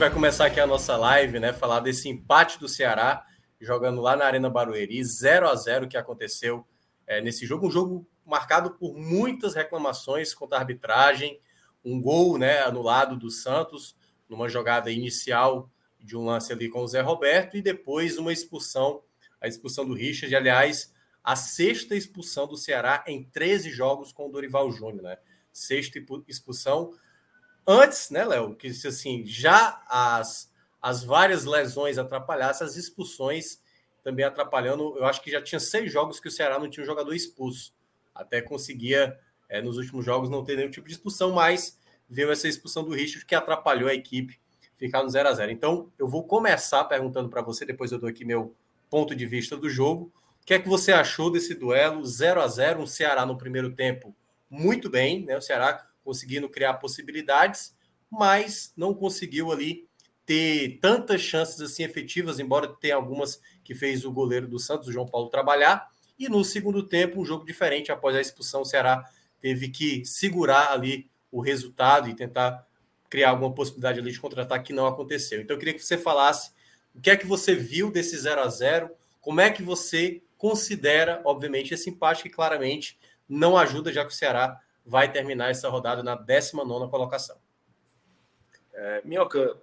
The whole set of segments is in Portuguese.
Vai começar aqui a nossa live, né? Falar desse empate do Ceará jogando lá na Arena Barueri, 0 a 0 que aconteceu é, nesse jogo. Um jogo marcado por muitas reclamações contra a arbitragem, um gol né, anulado do Santos numa jogada inicial de um lance ali com o Zé Roberto e depois uma expulsão, a expulsão do Richard, aliás, a sexta expulsão do Ceará em 13 jogos com o Dorival Júnior, né? Sexta expulsão antes, né, Léo, que assim, já as, as várias lesões atrapalhassem, as expulsões também atrapalhando. Eu acho que já tinha seis jogos que o Ceará não tinha um jogador expulso. Até conseguia, é, nos últimos jogos, não ter nenhum tipo de expulsão, mas veio essa expulsão do Richard que atrapalhou a equipe ficar no 0 a 0 Então, eu vou começar perguntando para você, depois eu dou aqui meu ponto de vista do jogo. O que é que você achou desse duelo 0 a 0 Um Ceará no primeiro tempo muito bem, né? O Ceará conseguindo criar possibilidades, mas não conseguiu ali ter tantas chances assim efetivas, embora tenha algumas que fez o goleiro do Santos, o João Paulo, trabalhar. E no segundo tempo, um jogo diferente, após a expulsão, o Ceará teve que segurar ali o resultado e tentar criar alguma possibilidade ali de contratar que não aconteceu. Então eu queria que você falasse o que é que você viu desse 0 a 0 como é que você considera, obviamente, esse empate que claramente não ajuda, já que o Ceará vai terminar essa rodada na 19 colocação. É, Minhoca,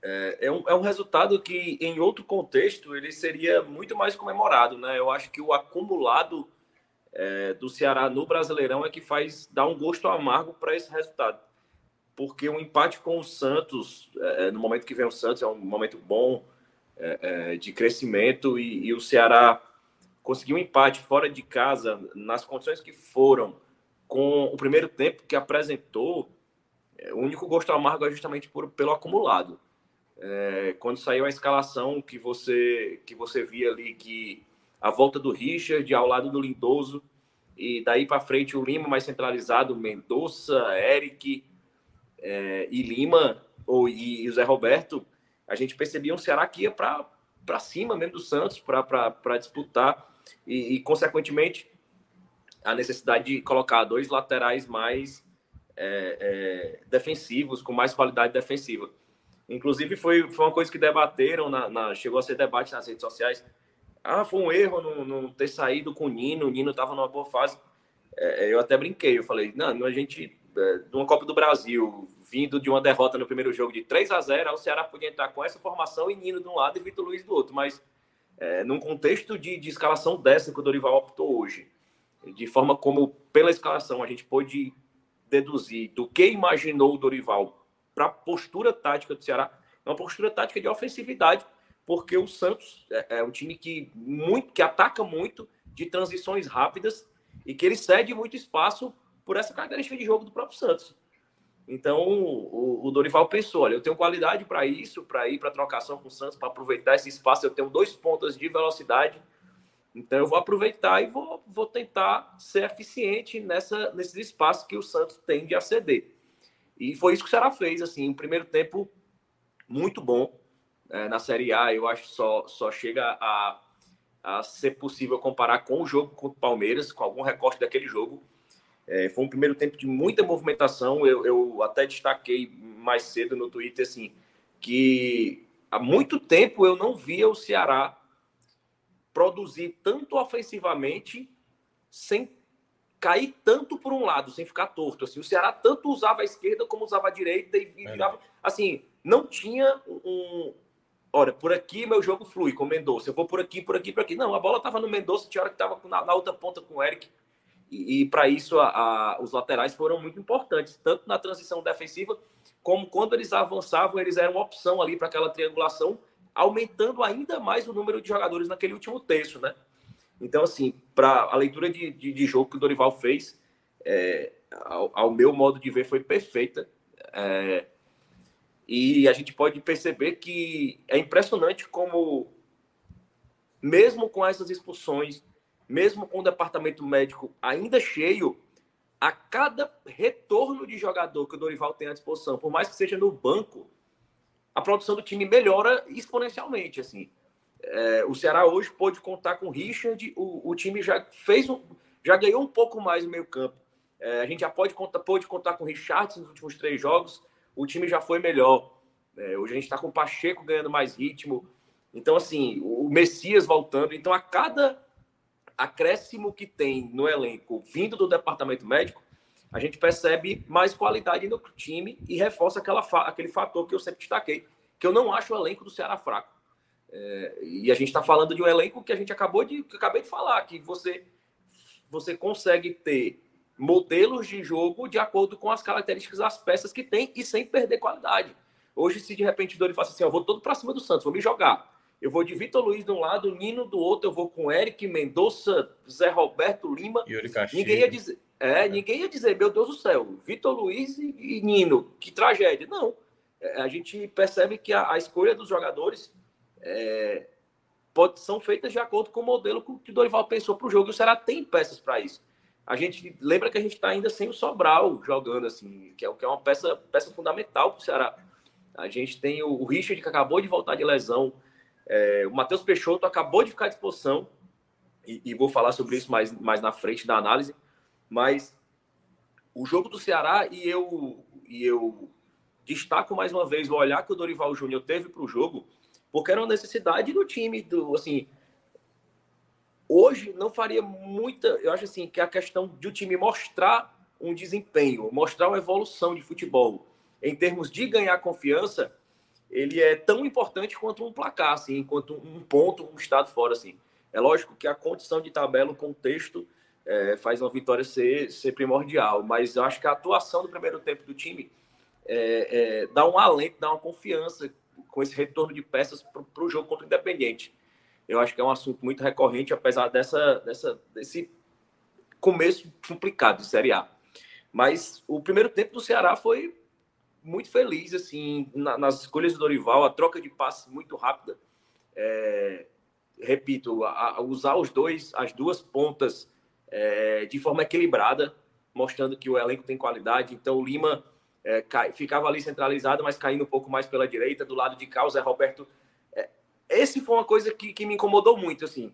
é, é, um, é um resultado que, em outro contexto, ele seria muito mais comemorado. Né? Eu acho que o acumulado é, do Ceará no Brasileirão é que faz dar um gosto amargo para esse resultado. Porque um empate com o Santos, é, no momento que vem o Santos, é um momento bom é, é, de crescimento e, e o Ceará conseguiu um empate fora de casa, nas condições que foram, com o primeiro tempo que apresentou, é, o único gosto amargo é justamente por, pelo acumulado. É, quando saiu a escalação que você que você via ali que a volta do Richard ao lado do Lindoso e daí para frente o Lima mais centralizado, Mendonça, Eric é, e Lima ou e, e o Zé Roberto, a gente percebia um Ceará que ia para para cima mesmo do Santos para disputar e, e consequentemente a necessidade de colocar dois laterais mais é, é, defensivos, com mais qualidade defensiva. Inclusive, foi, foi uma coisa que debateram, na, na, chegou a ser debate nas redes sociais. Ah, foi um erro não, não ter saído com o Nino, o Nino estava numa boa fase. É, eu até brinquei, eu falei, não, a gente, é, de uma Copa do Brasil, vindo de uma derrota no primeiro jogo de 3 a 0 o Ceará podia entrar com essa formação e Nino de um lado e Vitor Luiz do outro, mas é, num contexto de, de escalação dessa que o Dorival optou hoje, de forma como, pela escalação, a gente pôde deduzir do que imaginou o Dorival para a postura tática do Ceará, é uma postura tática de ofensividade, porque o Santos é, é um time que, muito, que ataca muito, de transições rápidas, e que ele cede muito espaço por essa característica de jogo do próprio Santos. Então, o, o Dorival pensou: olha, eu tenho qualidade para isso, para ir para trocação com o Santos, para aproveitar esse espaço. Eu tenho dois pontos de velocidade então eu vou aproveitar e vou, vou tentar ser eficiente nessa, nesses espaços que o Santos tem de aceder. E foi isso que o Ceará fez, assim, o primeiro tempo muito bom é, na Série A, eu acho só, só chega a, a ser possível comparar com o jogo contra o Palmeiras, com algum recorte daquele jogo. É, foi um primeiro tempo de muita movimentação, eu, eu até destaquei mais cedo no Twitter, assim, que há muito tempo eu não via o Ceará produzir tanto ofensivamente sem cair tanto por um lado, sem ficar torto. Assim, o Ceará tanto usava a esquerda como usava a direita e virava. Assim, não tinha um. Olha, por aqui meu jogo flui com o Mendonça. Eu vou por aqui, por aqui, por aqui. Não, a bola estava no Mendonça, tinha hora que estava na, na, outra ponta com o Eric. E, e para isso, a, a, os laterais foram muito importantes, tanto na transição defensiva, como quando eles avançavam, eles eram opção ali para aquela triangulação, aumentando ainda mais o número de jogadores naquele último terço, né? Então, assim, para a leitura de, de, de, jogo que o Dorival fez, é, ao, ao, meu modo de ver, foi perfeita. É, e a gente pode perceber que é impressionante como, mesmo com essas expulsões, mesmo com o departamento médico ainda cheio, a cada retorno de jogador que o Dorival tem à disposição, por mais que seja no banco, a produção do time melhora exponencialmente. Assim, é, o Ceará hoje pôde contar com o Richard, o, o time já fez um, já ganhou um pouco mais no meio campo. É, a gente já pode contar, pôde contar com o Richard nos últimos três jogos, o time já foi melhor. É, hoje a gente está com o Pacheco ganhando mais ritmo. Então, assim, o Messias voltando. Então, a cada acréscimo que tem no elenco vindo do departamento médico, a gente percebe mais qualidade no time e reforça aquela, aquele fator que eu sempre destaquei, que eu não acho o elenco do Ceará fraco. É, e a gente está falando de um elenco que a gente acabou de que acabei de falar, que você você consegue ter modelos de jogo de acordo com as características das peças que tem e sem perder qualidade. Hoje, se de repente o Dori fala assim, eu vou todo para cima do Santos, vou me jogar. Eu vou de Vitor Luiz de um lado, Nino do outro, eu vou com Eric, Mendonça, Zé Roberto Lima. Ninguém ia dizer, é, ninguém ia dizer, meu Deus do céu, Vitor Luiz e, e Nino, que tragédia. Não. É, a gente percebe que a, a escolha dos jogadores é, pode, são feitas de acordo com o modelo que o Dorival pensou para o jogo. E o Ceará tem peças para isso. A gente lembra que a gente está ainda sem o Sobral jogando, assim, que é, que é uma peça, peça fundamental para o Ceará. A gente tem o, o Richard, que acabou de voltar de lesão. É, o Matheus Peixoto acabou de ficar à disposição, e, e, vou falar sobre isso mais, mais na frente da análise, mas o jogo do Ceará, e eu, e eu destaco mais uma vez o olhar que o Dorival Júnior teve para o jogo, porque era uma necessidade do time, do, assim, hoje não faria muita, eu acho assim, que a questão de o time mostrar um desempenho, mostrar uma evolução de futebol, em termos de ganhar confiança, ele é tão importante quanto um placar, assim, quanto um ponto, um estado fora, assim. É lógico que a condição de tabela, o contexto, é, faz uma vitória ser, ser primordial, mas eu acho que a atuação do primeiro tempo do time é, é, dá um alento, dá uma confiança com esse retorno de peças para o jogo contra o Independente. Eu acho que é um assunto muito recorrente, apesar dessa, dessa, desse começo complicado de Série A. Mas o primeiro tempo do Ceará foi muito feliz assim na, nas escolhas do Dorival, a troca de passes muito rápida. É, repito, a, a usar os dois, as duas pontas é, de forma equilibrada, mostrando que o elenco tem qualidade. Então o Lima é, cai, ficava ali centralizado, mas caindo um pouco mais pela direita, do lado de cá o Zé Roberto. É, esse foi uma coisa que, que me incomodou muito, assim.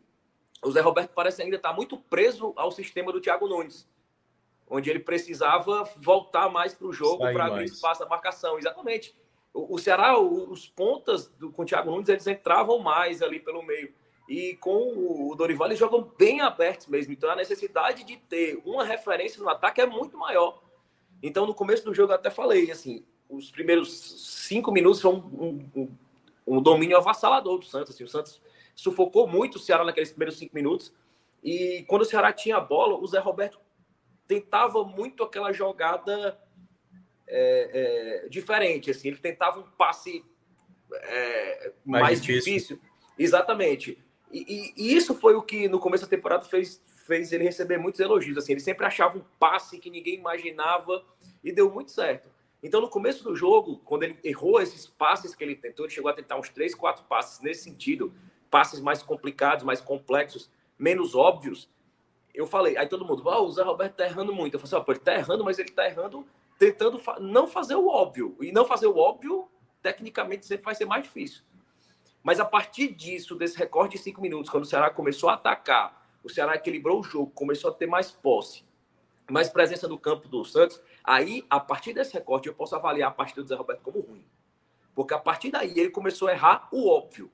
O Zé Roberto parece ainda estar muito preso ao sistema do Thiago Nunes onde ele precisava voltar mais para o jogo para abrir espaço da marcação. Exatamente. O, o Ceará, os pontas do, com o Thiago Nunes, eles entravam mais ali pelo meio. E com o Dorival, eles jogam bem abertos mesmo. Então a necessidade de ter uma referência no ataque é muito maior. Então no começo do jogo eu até falei, assim, os primeiros cinco minutos foram um, um, um domínio avassalador do Santos. Assim, o Santos sufocou muito o Ceará naqueles primeiros cinco minutos. E quando o Ceará tinha a bola, o Zé Roberto tentava muito aquela jogada é, é, diferente. Assim, ele tentava um passe é, mais, mais difícil. difícil. Exatamente. E, e, e, isso foi o que no começo da temporada fez, fez ele receber muitos elogios. Assim, ele sempre achava um passe que ninguém imaginava e deu muito certo. Então, no começo do jogo, quando ele errou esses passes que ele tentou, ele chegou a tentar uns três, quatro passes nesse sentido, passes mais complicados, mais complexos, menos óbvios eu falei, aí todo mundo, oh, o Zé Roberto tá errando muito. Eu falei assim, oh, pô, ele tá errando, mas ele tá errando tentando fa não fazer o óbvio. E não fazer o óbvio, tecnicamente, sempre vai ser mais difícil. Mas a partir disso, desse recorde de cinco minutos, quando o Ceará começou a atacar, o Ceará equilibrou o jogo, começou a ter mais posse, mais presença no campo do Santos, aí, a partir desse recorde, eu posso avaliar a partida do Zé Roberto como ruim. Porque a partir daí ele começou a errar o óbvio.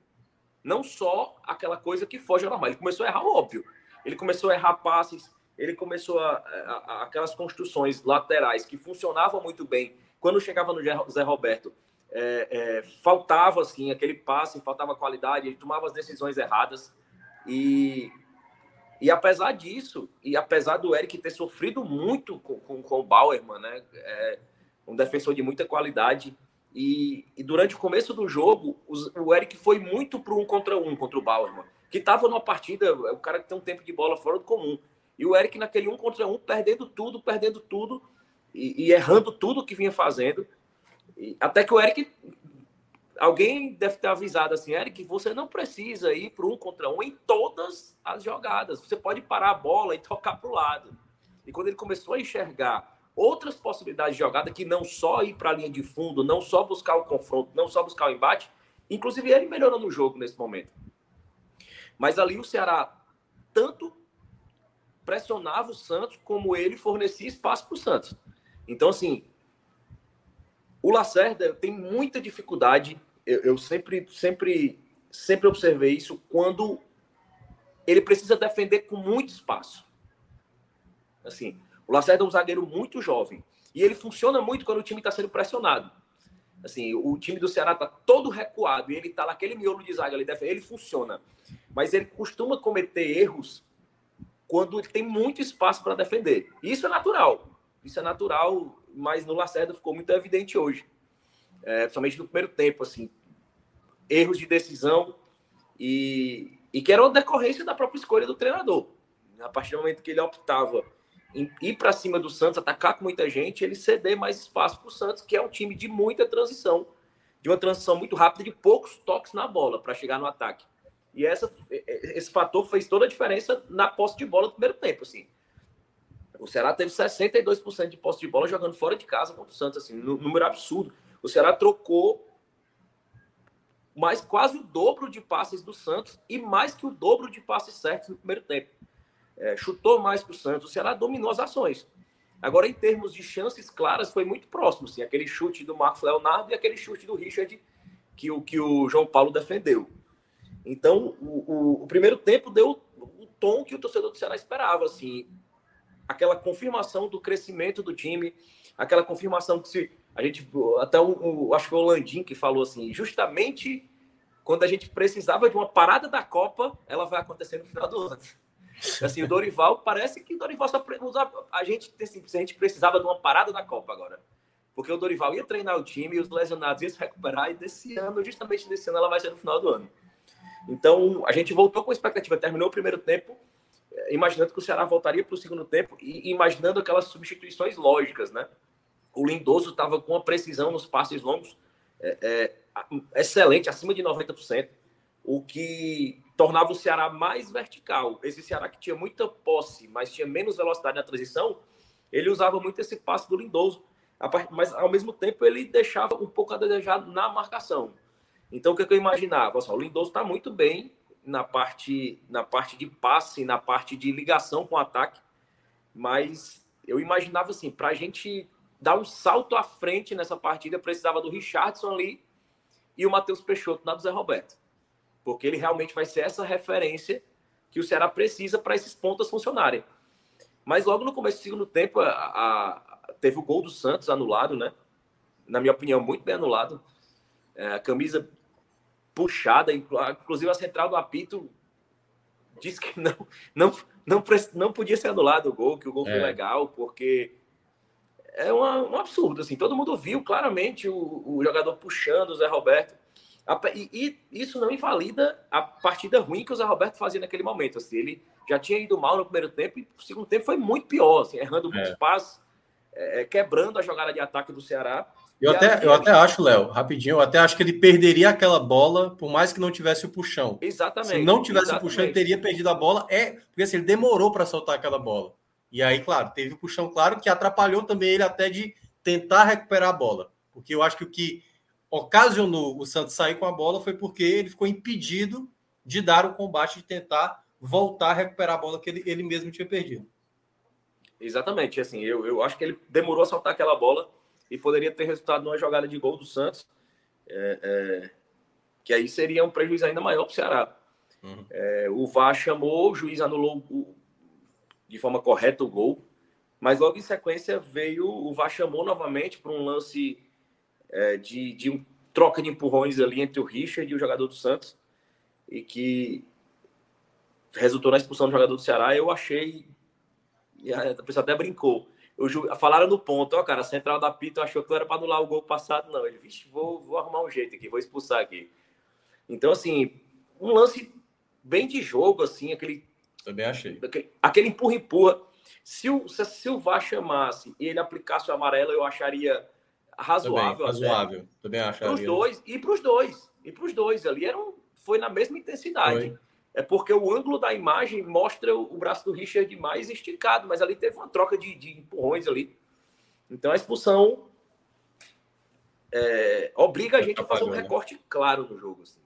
Não só aquela coisa que foge ao normal, ele começou a errar o óbvio ele começou a errar passes, ele começou a, a, a, aquelas construções laterais que funcionavam muito bem. Quando chegava no Zé Roberto, é, é, faltava assim aquele passe, faltava qualidade, ele tomava as decisões erradas e E apesar disso, e apesar do Eric ter sofrido muito com, com, com o Bauerman, né? É um defensor de muita qualidade. E, e durante o começo do jogo, os, o Eric foi muito para um contra um contra o Bauerman, que estava numa partida, o cara que tem um tempo de bola fora do comum. E o Eric naquele um contra um, perdendo tudo, perdendo tudo e, e errando tudo que vinha fazendo. E, até que o Eric alguém deve ter avisado assim, Eric, você não precisa ir para um contra um em todas as jogadas. Você pode parar a bola e tocar para o lado. E quando ele começou a enxergar outras possibilidades de jogada, que não só ir para a linha de fundo, não só buscar o confronto, não só buscar o embate, inclusive ele melhorou no jogo nesse momento. Mas ali o Ceará tanto pressionava o Santos como ele fornecia espaço para o Santos. Então, assim, o Lacerda tem muita dificuldade eu, eu sempre, sempre, sempre observei isso quando ele precisa defender com muito espaço. Assim, o Lacerda é um zagueiro muito jovem e ele funciona muito quando o time está sendo pressionado. Assim, o time do Ceará está todo recuado e ele está naquele miolo de zaga ali, ele funciona. Mas ele costuma cometer erros quando ele tem muito espaço para defender. Isso é natural. Isso é natural, mas no Lacerda ficou muito evidente hoje. É, principalmente no primeiro tempo, assim erros de decisão e, e que era uma decorrência da própria escolha do treinador. A partir do momento que ele optava em ir para cima do Santos, atacar com muita gente, ele ceder mais espaço para o Santos, que é um time de muita transição, de uma transição muito rápida, de poucos toques na bola para chegar no ataque. E essa, esse fator fez toda a diferença na posse de bola no primeiro tempo. Assim. O Ceará teve 62% de posse de bola jogando fora de casa contra o Santos, assim, número absurdo. O Ceará trocou mas quase o dobro de passes do Santos e mais que o dobro de passes certos no primeiro tempo. É, chutou mais que o Santos, o Ceará dominou as ações. Agora, em termos de chances claras, foi muito próximo. Assim, aquele chute do Marcos Leonardo e aquele chute do Richard que o, que o João Paulo defendeu. Então, o, o, o primeiro tempo deu o tom que o torcedor do Ceará esperava. Assim, aquela confirmação do crescimento do time, aquela confirmação que se a gente até o, acho que o Landim que falou assim, justamente quando a gente precisava de uma parada da Copa, ela vai acontecer no final do ano. Assim, o Dorival, parece que o Dorival só a gente, assim, a gente precisava de uma parada da Copa agora. Porque o Dorival ia treinar o time e os lesionados iam se recuperar e desse ano, justamente desse ano, ela vai ser no final do ano. Então, a gente voltou com expectativa, terminou o primeiro tempo, imaginando que o Ceará voltaria para o segundo tempo e imaginando aquelas substituições lógicas, né? O Lindoso estava com a precisão nos passes longos, é, é, excelente, acima de 90%, o que tornava o Ceará mais vertical. Esse Ceará que tinha muita posse, mas tinha menos velocidade na transição, ele usava muito esse passe do Lindoso, mas ao mesmo tempo ele deixava um pouco a desejar na marcação. Então o que, é que eu imaginava? o Lindoso está muito bem na parte, na parte de passe, na parte de ligação com o ataque, mas eu imaginava assim, para a gente dar um salto à frente nessa partida, precisava do Richardson ali e o Matheus Peixoto na do Zé Roberto. Porque ele realmente vai ser essa referência que o Ceará precisa para esses pontas funcionarem. Mas logo no começo do segundo tempo, a, a, teve o gol do Santos anulado, né? Na minha opinião, muito bem anulado. É, a camisa puxada, inclusive a central do apito disse que não, não, não, não podia ser anulado o gol, que o gol é. foi legal, porque é uma, um absurdo, assim. Todo mundo viu claramente o, o jogador puxando o Zé Roberto. E, e, isso não invalida a partida ruim que o Zé Roberto fazia naquele momento. Assim, ele já tinha ido mal no primeiro tempo e no segundo tempo foi muito pior, assim, errando é. muitos passos, é, é, quebrando a jogada de ataque do Ceará. Eu, até, eu até acho, Léo, rapidinho, eu até acho que ele perderia aquela bola, por mais que não tivesse o puxão. Exatamente. Se não tivesse exatamente. o puxão, ele teria perdido a bola. É, porque assim, ele demorou para soltar aquela bola. E aí, claro, teve o puxão claro que atrapalhou também ele até de tentar recuperar a bola. Porque eu acho que o que ocasionou o Santos sair com a bola foi porque ele ficou impedido de dar o combate, de tentar voltar a recuperar a bola que ele, ele mesmo tinha perdido. Exatamente, assim, eu, eu acho que ele demorou a soltar aquela bola e poderia ter resultado numa jogada de gol do Santos, é, é, que aí seria um prejuízo ainda maior para o Ceará. Uhum. É, o VAR chamou, o juiz anulou o, de forma correta o gol. Mas logo em sequência veio o VAR chamou novamente para um lance é, de, de um troca de empurrões ali entre o Richard e o jogador do Santos. E que resultou na expulsão do jogador do Ceará, eu achei. E a pessoa até brincou. Falaram no ponto, ó, cara, a central da Pito achou que não era para anular o gol passado, não. Ele, vixe, vou, vou arrumar um jeito aqui, vou expulsar aqui. Então, assim, um lance bem de jogo, assim, aquele. Também achei. Aquele, aquele empurra-empurra. Se o, se, se o VAR chamasse e ele aplicasse o amarelo, eu acharia razoável. Também, razoável, também acharia. Para os dois, e para os dois. E para os dois ali, era um, foi na mesma intensidade. Foi. É porque o ângulo da imagem mostra o, braço do Richard mais esticado, mas ali teve uma troca de, de empurrões ali. Então a expulsão é, obriga a gente a fazer um recorte claro no jogo. Assim.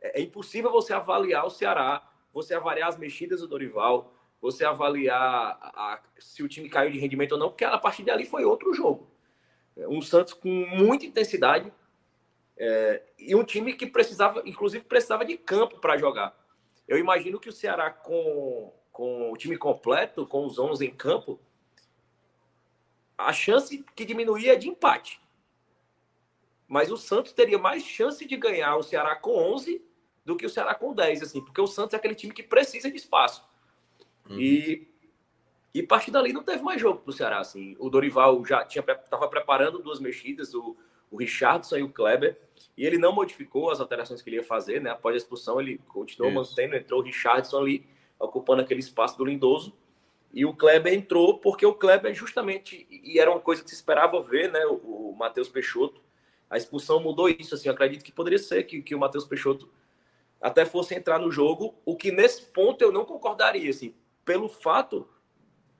É, é, impossível você avaliar o Ceará, você avaliar as mexidas do Dorival, você avaliar a, a, se o time caiu de rendimento ou não, porque a partir dali foi outro jogo. É, um Santos com muita intensidade é, e um time que precisava, inclusive, precisava de campo para jogar. Eu imagino que o Ceará, com, com o time completo, com os 11 em campo, a chance que diminuía é de empate. Mas o Santos teria mais chance de ganhar o Ceará com 11 do que o Ceará com 10, assim, porque o Santos é aquele time que precisa de espaço. Uhum. E e a partir dali não teve mais jogo para o Ceará. Assim. O Dorival já estava preparando duas mexidas, o, o Richardson e o Kleber, e ele não modificou as alterações que ele ia fazer. Né? Após a expulsão, ele continuou Isso. mantendo, entrou o Richardson ali, ocupando aquele espaço do Lindoso. E o Kleber entrou porque o Kleber justamente, e era uma coisa que se esperava ver, né? O, o Matheus Peixoto. A expulsão mudou isso. Assim, eu acredito que poderia ser que, que o Matheus Peixoto até fosse entrar no jogo, o que nesse ponto eu não concordaria, assim, pelo fato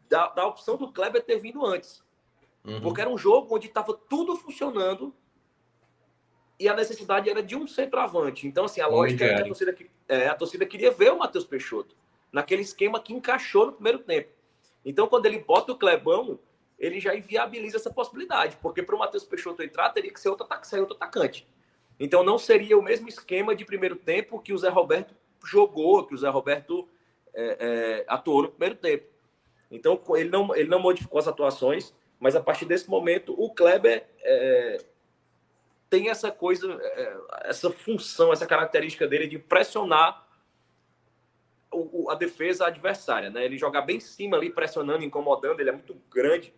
da, da opção do Kleber ter vindo antes. Uhum. Porque era um jogo onde estava tudo funcionando e a necessidade era de um centroavante. Então, assim, a lógica é que a torcida, é, a torcida queria ver o Matheus Peixoto naquele esquema que encaixou no primeiro tempo. Então, quando ele bota o Clebão, ele já inviabiliza essa possibilidade, porque para o Matheus Peixoto entrar, teria que ser outro, ser outro atacante. Então não seria o mesmo esquema de primeiro tempo que o Zé Roberto jogou, que o Zé Roberto é, é, atuou no primeiro tempo. Então ele não, ele não modificou as atuações, mas a partir desse momento o Kleber é, tem essa coisa, é, essa função, essa característica dele de pressionar o, o, a defesa adversária, né? Ele joga bem em cima ali, pressionando, incomodando, ele é muito grande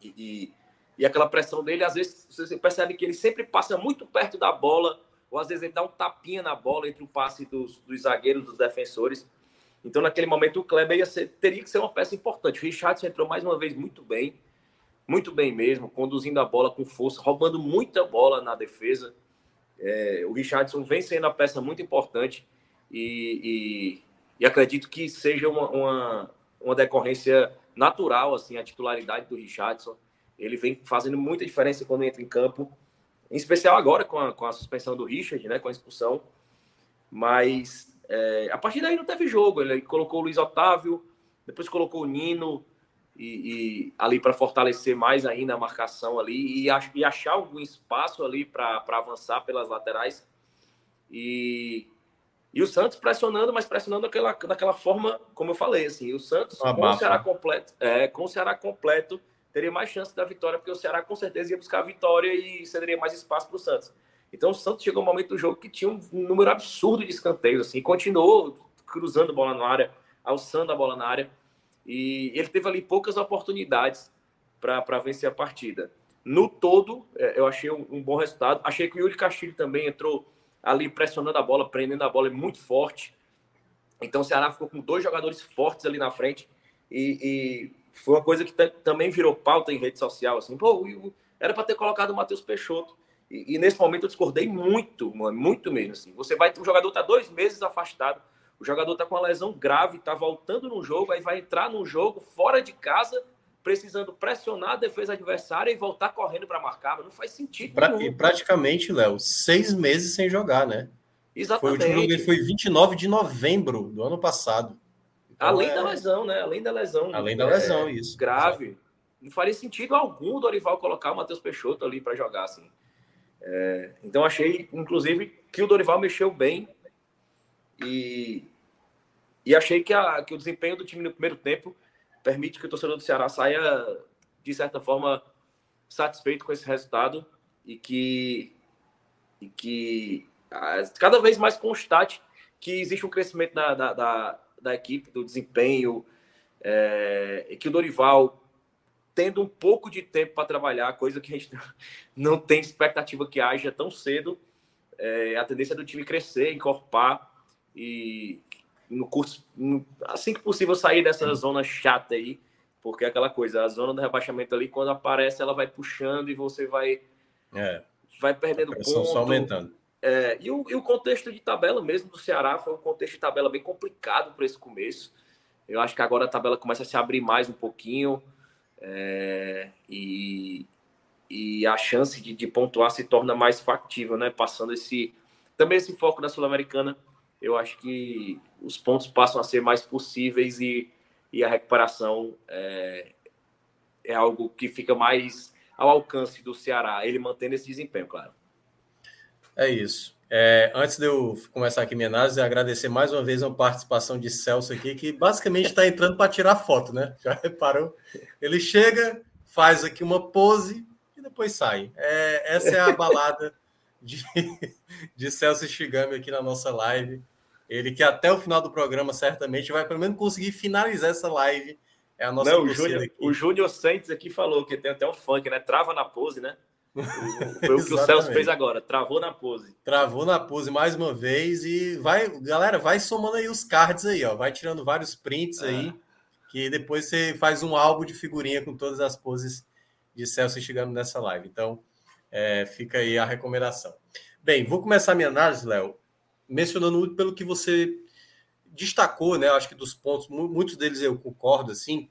e, e e aquela pressão dele, às vezes, você percebe que ele sempre passa muito perto da bola, ou às vezes ele dá um tapinha na bola entre o passe dos, dos zagueiros, dos defensores. Então, naquele momento, o Kleber ser, teria que ser uma peça importante. O Richardson entrou mais uma vez muito bem, muito bem mesmo, conduzindo a bola com força, roubando muita bola na defesa. É, o Richardson vem sendo a peça muito importante e, e, e acredito que seja uma, uma, uma, decorrência natural, assim, a titularidade do Richardson. Ele vem fazendo muita diferença quando entra em campo, em especial agora com a, com a suspensão do Richard, né, com a expulsão. Mas é, a partir daí não teve jogo. Ele colocou o Luiz Otávio, depois colocou o Nino e, e ali para fortalecer mais ainda a marcação ali e, ach, e achar algum espaço ali para avançar pelas laterais. E, e o Santos pressionando, mas pressionando daquela, daquela forma, como eu falei, assim, o Santos com o Ceará completo, é, com o Ceará completo teria mais chance da vitória, porque o Ceará com certeza ia buscar a vitória e cederia mais espaço para o Santos. Então o Santos chegou um momento do jogo que tinha um número absurdo de escanteios, assim, continuou cruzando a bola na área, alçando a bola na área, e ele teve ali poucas oportunidades para vencer a partida. No todo, é, eu achei um, bom resultado. Achei que o Yuri Castilho também entrou ali pressionando a bola, prendendo a bola é muito forte. Então o Ceará ficou com dois jogadores fortes ali na frente e, e foi uma coisa que também virou pauta em rede social, assim, pô, era para ter colocado o Matheus Peixoto. E, e, nesse momento eu discordei muito, mano, muito mesmo. Assim. Você vai, o jogador tá dois meses afastado, o jogador tá com uma lesão grave, tá voltando no jogo, aí vai entrar no jogo fora de casa, precisando pressionar a defesa adversária e voltar correndo para marcar. Mas não faz sentido. Pra, e praticamente, Léo, seis meses sem jogar, né? Exatamente. Foi, o último jogo foi 29 de novembro do ano passado. Então, Além é... da lesão, né? Além da lesão. Além da lesão, é, isso. Grave. Não faria sentido algum o Dorival colocar o Matheus Peixoto ali para jogar, assim. É, então achei, inclusive, que o Dorival mexeu bem e, e achei que, a, que o desempenho do time no primeiro tempo permite que o torcedor do Ceará saia, de certa forma, satisfeito com esse resultado e que, e que cada vez mais constate que existe um crescimento da, da, da, da equipe, do desempenho, é, que o Dorival tendo um pouco de tempo para trabalhar, coisa que a gente não tem expectativa que haja tão cedo, é, a tendência do time crescer, encorpar e no curso, assim que possível sair dessa zona chata aí, porque é aquela coisa, a zona do rebaixamento ali, quando aparece, ela vai puxando e você vai é, vai perdendo ponto. Só aumentando. É, e, o, e o contexto de tabela mesmo do Ceará foi um contexto de tabela bem complicado para esse começo. Eu acho que agora a tabela começa a se abrir mais um pouquinho é, e, e a chance de, de, pontuar se torna mais factível, né? Passando esse também esse foco da Sul-Americana, eu acho que os pontos passam a ser mais possíveis e, e a recuperação é, é algo que fica mais ao alcance do Ceará, ele mantendo esse desempenho, claro. É isso. É, antes de eu começar aqui minha análise, agradecer mais uma vez a participação de Celso aqui, que basicamente está entrando para tirar foto, né? Já reparou? Ele chega, faz aqui uma pose e depois sai. É, essa é a balada de, de Celso Shigami aqui na nossa live. Ele que até o final do programa certamente vai pelo menos conseguir finalizar essa live. É a nossa Não, o Júnior, Santos aqui falou que tem até um funk, né? Trava na pose, né? Foi o que o Celso fez agora, travou na pose. Travou na pose mais uma vez e vai, galera, vai somando aí os cards aí, ó, vai tirando vários prints aí, ah. que depois você faz um álbum de figurinha com todas as poses de Celso chegando nessa live. Então, é, fica aí a recomendação. Bem, vou começar minha análise, Léo, mencionando pelo que você destacou, né? Acho que dos pontos, muitos deles eu concordo, assim.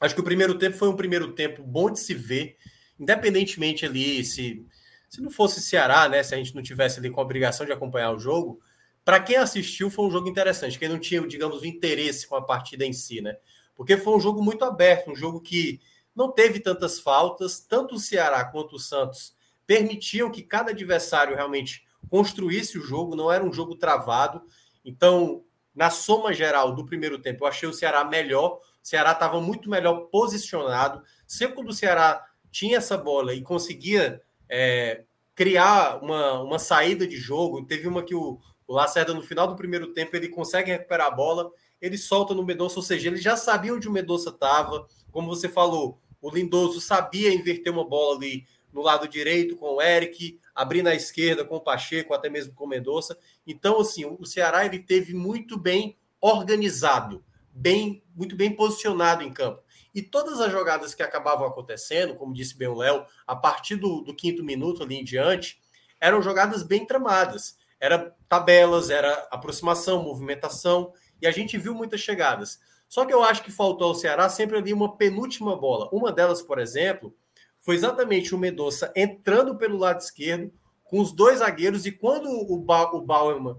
Acho que o primeiro tempo foi um primeiro tempo bom de se ver independentemente ali, se, se não fosse Ceará, né? Se a gente não tivesse ali com a obrigação de acompanhar o jogo, para quem assistiu foi um jogo interessante, quem não tinha, digamos, o interesse com a partida em si, né? Porque foi um jogo muito aberto, um jogo que não teve tantas faltas, tanto o Ceará quanto o Santos permitiam que cada adversário realmente construísse o jogo, não era um jogo travado. Então, na soma geral do primeiro tempo, eu achei o Ceará melhor. O Ceará estava muito melhor posicionado. Sempre quando o Ceará tinha essa bola e conseguia é, criar uma, uma saída de jogo. Teve uma que o, o Lacerda, no final do primeiro tempo, ele consegue recuperar a bola, ele solta no Medoça, ou seja, ele já sabia onde o Medoça estava. Como você falou, o Lindoso sabia inverter uma bola ali no lado direito com o Eric, abrir na esquerda com o Pacheco, até mesmo com o Mendonça. Então, assim, o Ceará ele teve muito bem organizado, bem, muito bem posicionado em campo. E todas as jogadas que acabavam acontecendo, como disse bem o Léo, a partir do, do quinto minuto ali em diante, eram jogadas bem tramadas. Era tabelas, era aproximação, movimentação, e a gente viu muitas chegadas. Só que eu acho que faltou ao Ceará sempre ali uma penúltima bola. Uma delas, por exemplo, foi exatamente o Medoça entrando pelo lado esquerdo, com os dois zagueiros, e quando o, ba o Bauerman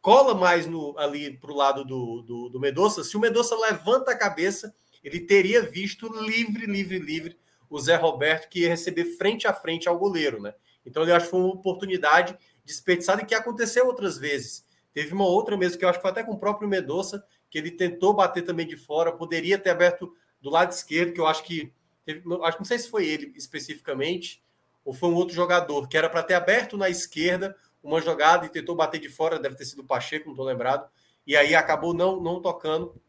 cola mais no, ali para o lado do, do, do Medoça, se o Medoça levanta a cabeça, ele teria visto livre, livre, livre o Zé Roberto que ia receber frente a frente ao goleiro, né? Então eu acho que foi uma oportunidade desperdiçada e que aconteceu outras vezes. Teve uma outra mesmo que eu acho que foi até com o próprio Medoça, que ele tentou bater também de fora, poderia ter aberto do lado esquerdo, que eu acho que teve, acho não sei se foi ele especificamente ou foi um outro jogador que era para ter aberto na esquerda uma jogada e tentou bater de fora, deve ter sido o Pacheco, não estou lembrado, e aí acabou não não tocando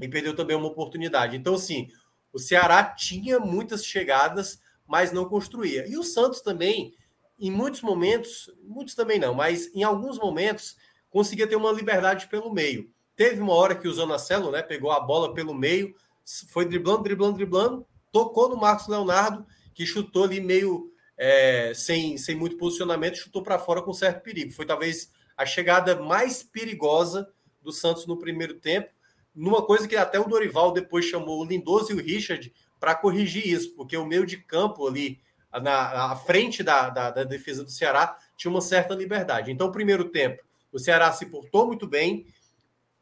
e perdeu também uma oportunidade. Então, assim, o Ceará tinha muitas chegadas, mas não construía. E o Santos também, em muitos momentos, muitos também não, mas em alguns momentos, conseguia ter uma liberdade pelo meio. Teve uma hora que o Zonacelo né, pegou a bola pelo meio, foi driblando, driblando, driblando, tocou no Marcos Leonardo, que chutou ali meio é, sem, sem muito posicionamento, chutou para fora com certo perigo. Foi talvez a chegada mais perigosa do Santos no primeiro tempo numa coisa que até o Dorival depois chamou o Lindoso e o Richard para corrigir isso, porque o meio de campo ali, na, à frente da, da, da, defesa do Ceará, tinha uma certa liberdade. Então, primeiro tempo, o Ceará se portou muito bem.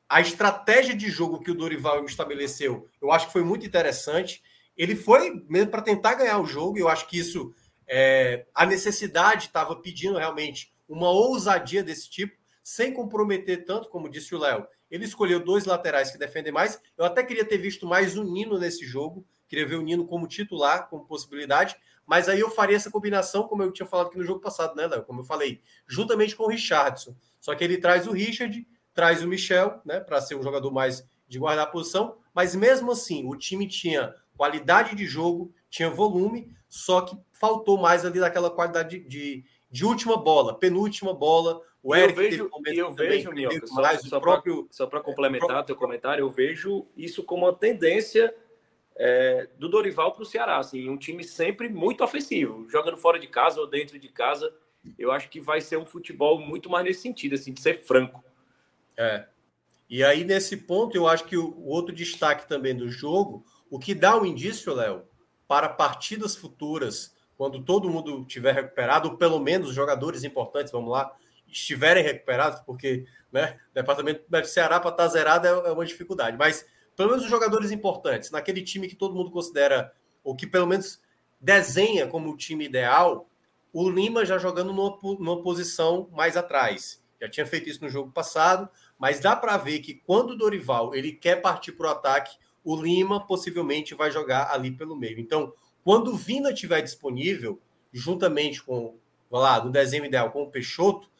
A estratégia de jogo que o Dorival estabeleceu, eu acho que foi muito interessante. Ele foi mesmo para tentar ganhar o jogo, eu acho que isso, é, a necessidade estava pedindo realmente uma ousadia desse tipo, sem comprometer tanto, como disse o Léo, ele escolheu dois laterais que defendem mais. Eu até queria ter visto mais o Nino nesse jogo. Queria ver o Nino como titular, como possibilidade. Mas aí eu faria essa combinação, como eu tinha falado aqui no jogo passado, né, Léo? Como eu falei, juntamente com o Richardson. Só que ele traz o Richard, traz o Michel, né, para ser um jogador mais de guardar a posição, mas mesmo assim, o time tinha qualidade de jogo, tinha volume, só que faltou mais ali daquela qualidade de, de, de última bola, penúltima bola. O Eric eu vejo, um eu vejo Minhoca, mais, só, próprio, só para complementar próprio... teu comentário, eu vejo isso como uma tendência é, do Dorival para o Ceará. Assim, um time sempre muito ofensivo, jogando fora de casa ou dentro de casa. Eu acho que vai ser um futebol muito mais nesse sentido, assim, de ser franco. É. E aí, nesse ponto, eu acho que o, o outro destaque também do jogo, o que dá um indício, Léo, para partidas futuras, quando todo mundo tiver recuperado, ou pelo menos os jogadores importantes, vamos lá, estiverem recuperados, porque né, o departamento do Ceará para estar tá zerado é, é uma dificuldade. Mas pelo menos os jogadores importantes, naquele time que todo mundo considera, ou que pelo menos desenha como o time ideal, o Lima já jogando numa, numa posição mais atrás. Já tinha feito isso no jogo passado, mas dá para ver que quando o Dorival ele quer partir para o ataque, o Lima possivelmente vai jogar ali pelo meio. Então, quando o Vina estiver disponível, juntamente com, lá, no desenho ideal com o Peixoto,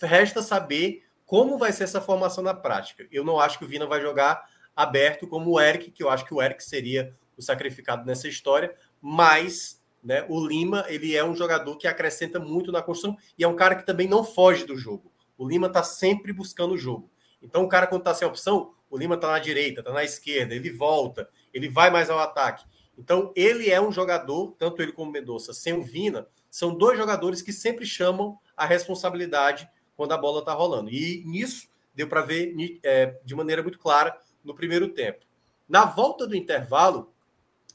resta saber como vai ser essa formação na prática. Eu não acho que o Vina vai jogar aberto como o Eric, que eu acho que o Eric seria o sacrificado nessa história, mas né, o Lima ele é um jogador que acrescenta muito na construção e é um cara que também não foge do jogo. O Lima está sempre buscando o jogo. Então o cara quando está sem opção, o Lima está na direita, está na esquerda, ele volta, ele vai mais ao ataque. Então ele é um jogador, tanto ele como Mendonça, sem o Vina, são dois jogadores que sempre chamam a responsabilidade quando a bola está rolando. E nisso deu para ver é, de maneira muito clara no primeiro tempo. Na volta do intervalo,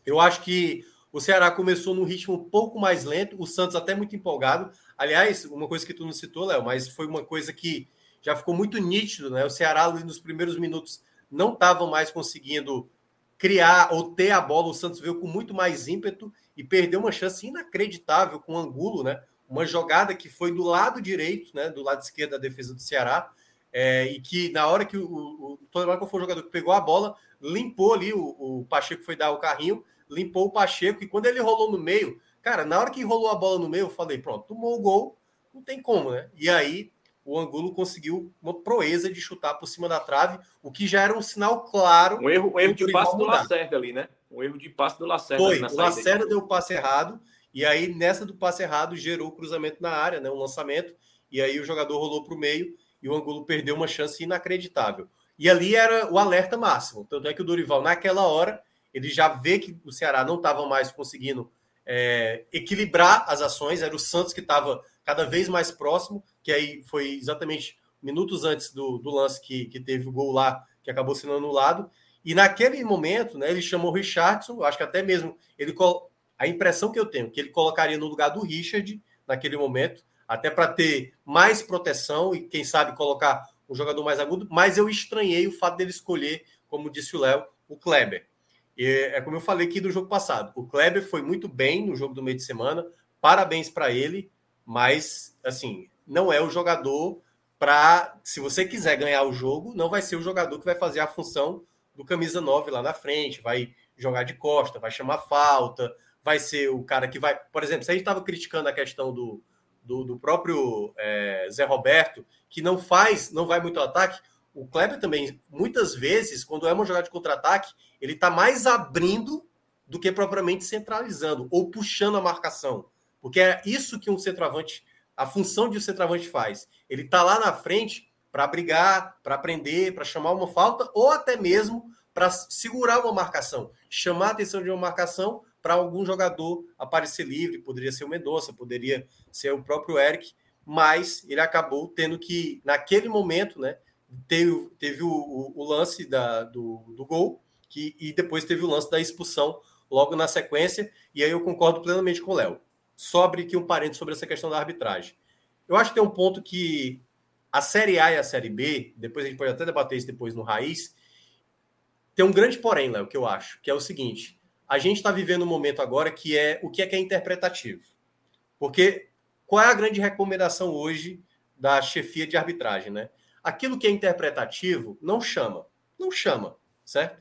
eu acho que o Ceará começou num ritmo um pouco mais lento, o Santos até muito empolgado. Aliás, uma coisa que tu não citou, Léo, mas foi uma coisa que já ficou muito nítido, né? O Ceará nos primeiros minutos não estava mais conseguindo criar ou ter a bola. O Santos veio com muito mais ímpeto e perdeu uma chance inacreditável com o Angulo, né? Uma jogada que foi do lado direito, né? Do lado esquerdo da defesa do Ceará. É, e que na hora que o, o, o foi o jogador que pegou a bola, limpou ali, o, o Pacheco foi dar o carrinho, limpou o Pacheco, e quando ele rolou no meio, cara, na hora que rolou a bola no meio, eu falei, pronto, tomou o gol, não tem como, né? E aí o Angulo conseguiu uma proeza de chutar por cima da trave, o que já era um sinal claro. Um erro, um erro de passe do Lacerda ali, né? Um erro de passe do Lacerda. Foi, o Lacerda deu o passe errado, e aí nessa do passe errado gerou o cruzamento na área, né? Um lançamento, e aí o jogador rolou para o meio e o Angulo perdeu uma chance inacreditável. E ali era o alerta máximo. Tanto é que o Dorival, naquela hora, ele já vê que o Ceará não estava mais conseguindo é, equilibrar as ações, era o Santos que estava cada vez mais próximo, que aí foi exatamente minutos antes do, do lance que, que teve o gol lá, que acabou sendo anulado. E naquele momento, né, ele chamou o Richardson, acho que até mesmo ele a impressão que eu tenho que ele colocaria no lugar do Richard naquele momento, até para ter mais proteção e, quem sabe, colocar um jogador mais agudo, mas eu estranhei o fato dele escolher, como disse o Léo, o Kleber. E é como eu falei aqui do jogo passado. O Kleber foi muito bem no jogo do meio de semana, parabéns para ele, mas, assim, não é o jogador para. Se você quiser ganhar o jogo, não vai ser o jogador que vai fazer a função do camisa 9 lá na frente, vai jogar de costa, vai chamar falta, vai ser o cara que vai. Por exemplo, se a gente estava criticando a questão do, do, do próprio é, Zé Roberto, que não faz, não vai muito ao ataque. O Kleber também, muitas vezes, quando é uma jogada de contra-ataque, ele está mais abrindo do que propriamente centralizando ou puxando a marcação. Porque é isso que um centroavante, a função de um centroavante faz. Ele está lá na frente para brigar, para prender, para chamar uma falta ou até mesmo para segurar uma marcação, chamar a atenção de uma marcação para algum jogador aparecer livre, poderia ser o Mendonça, poderia ser o próprio Eric, mas ele acabou tendo que, naquele momento, né, teve, teve o, o, o lance da, do, do gol que, e depois teve o lance da expulsão logo na sequência, e aí eu concordo plenamente com o Léo. Sobre aqui um parente sobre essa questão da arbitragem. Eu acho que tem um ponto que a Série A e a Série B, depois a gente pode até debater isso depois no Raiz, tem um grande porém, Léo, que eu acho, que é o seguinte: a gente está vivendo um momento agora que é o que é que é interpretativo. Porque qual é a grande recomendação hoje da chefia de arbitragem, né? Aquilo que é interpretativo não chama, não chama, certo?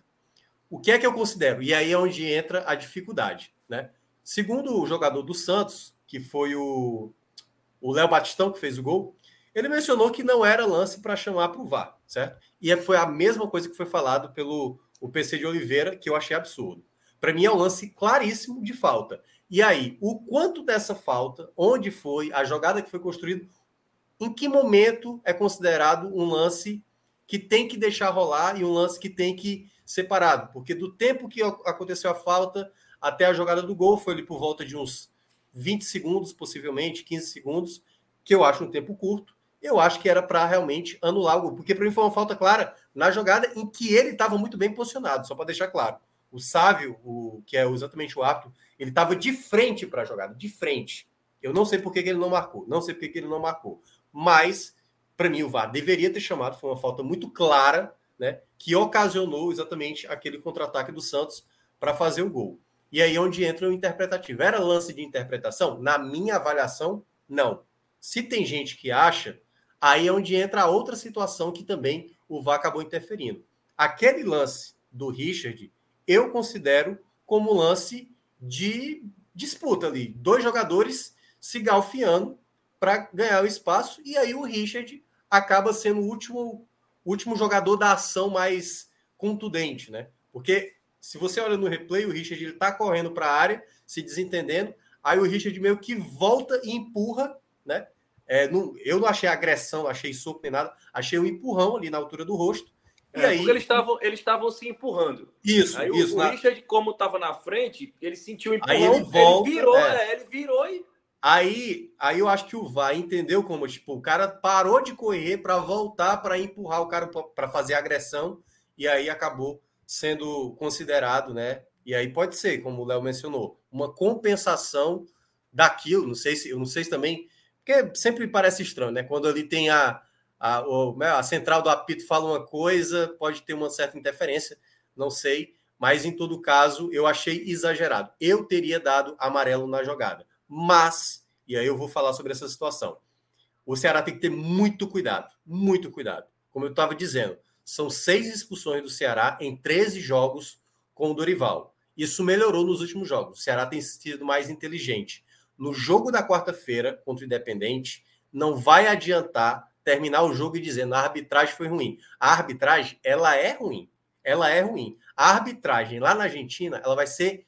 O que é que eu considero? E aí é onde entra a dificuldade, né? Segundo o jogador do Santos, que foi o Léo Batistão que fez o gol, ele mencionou que não era lance para chamar para o VAR, certo? E é, foi a mesma coisa que foi falado pelo o PC de Oliveira, que eu achei absurdo. Para mim é um lance claríssimo de falta. E aí, o quanto dessa falta, onde foi, a jogada que foi construída, em que momento é considerado um lance que tem que deixar rolar e um lance que tem que ser parado? Porque do tempo que aconteceu a falta até a jogada do gol, foi ali por volta de uns 20 segundos, possivelmente, 15 segundos, que eu acho um tempo curto. Eu acho que era para realmente anular o gol, porque para mim foi uma falta clara na jogada em que ele estava muito bem posicionado, só para deixar claro. O Sávio, o, que é exatamente o árbitro, ele estava de frente para a jogada, de frente. Eu não sei por que, que ele não marcou, não sei por que, que ele não marcou. Mas, para mim, o VAR deveria ter chamado, foi uma falta muito clara, né? Que ocasionou exatamente aquele contra-ataque do Santos para fazer o gol. E aí é onde entra o interpretativo. Era lance de interpretação? Na minha avaliação, não. Se tem gente que acha, aí é onde entra a outra situação que também o VAR acabou interferindo. Aquele lance do Richard, eu considero como lance de disputa ali. Dois jogadores se galfiando para ganhar o espaço, e aí o Richard acaba sendo o último, último jogador da ação mais contundente, né? Porque se você olha no replay, o Richard ele tá correndo para a área, se desentendendo, aí o Richard meio que volta e empurra, né? É, não, eu não achei agressão, não achei soco nem nada, achei um empurrão ali na altura do rosto. E é, aí porque eles estavam eles estavam se empurrando. Isso, aí isso. O, na... Richard, como estava na frente, ele sentiu o empurrão, aí ele, volta, ele virou, é. É, ele virou e Aí, aí eu acho que o VAR entendeu como tipo, o cara parou de correr para voltar para empurrar o cara para fazer agressão e aí acabou sendo considerado, né? E aí pode ser, como o Léo mencionou, uma compensação daquilo. Não sei se eu não sei se também, porque sempre parece estranho, né? Quando ali tem a a, né, a central do apito fala uma coisa, pode ter uma certa interferência, não sei, mas em todo caso eu achei exagerado. Eu teria dado amarelo na jogada, mas e aí eu vou falar sobre essa situação. O Ceará tem que ter muito cuidado, muito cuidado. Como eu estava dizendo, são seis expulsões do Ceará em 13 jogos com o Dorival. Isso melhorou nos últimos jogos. O Ceará tem sido mais inteligente. No jogo da quarta-feira contra o Independente, não vai adiantar terminar o jogo e dizendo a arbitragem foi ruim. A arbitragem, ela é ruim. Ela é ruim. A arbitragem lá na Argentina, ela vai ser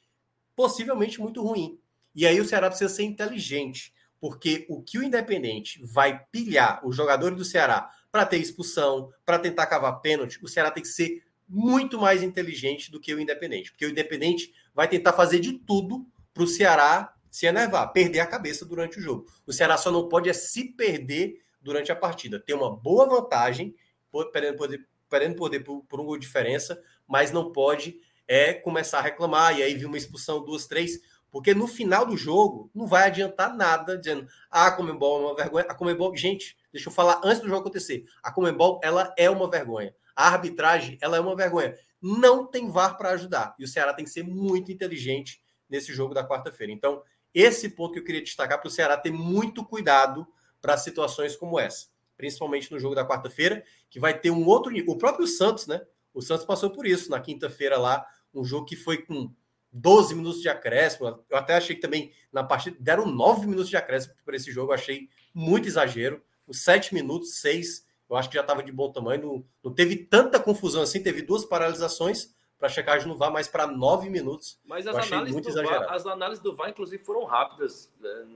possivelmente muito ruim. E aí o Ceará precisa ser inteligente, porque o que o Independente vai pilhar os jogadores do Ceará para ter expulsão, para tentar cavar pênalti, o Ceará tem que ser muito mais inteligente do que o Independente, porque o Independente vai tentar fazer de tudo para o Ceará se enervar, perder a cabeça durante o jogo. O Ceará só não pode é se perder durante a partida, ter uma boa vantagem, podendo poder, podendo poder por, por um gol de diferença, mas não pode é começar a reclamar e aí vir uma expulsão, duas, três, porque no final do jogo não vai adiantar nada dizendo, ah, a Comembol é uma vergonha. A Comembol, gente, deixa eu falar antes do jogo acontecer. A Comembol, ela é uma vergonha. A arbitragem, ela é uma vergonha. Não tem VAR para ajudar. E o Ceará tem que ser muito inteligente nesse jogo da quarta-feira. Então, esse ponto que eu queria destacar para o Ceará ter muito cuidado para situações como essa, principalmente no jogo da quarta-feira, que vai ter um outro. O próprio Santos, né? O Santos passou por isso na quinta-feira lá, um jogo que foi com 12 minutos de acréscimo. Eu até achei que também na partida deram 9 minutos de acréscimo para esse jogo. Achei muito exagero. Os 7 minutos, 6, eu acho que já estava de bom tamanho. Não, não, teve tanta confusão assim. Teve duas paralisações para checagem no VAR, mas para 9 minutos. Mas as análises, muito exagerado. VAR, as análises do VAR, inclusive, foram rápidas. Né?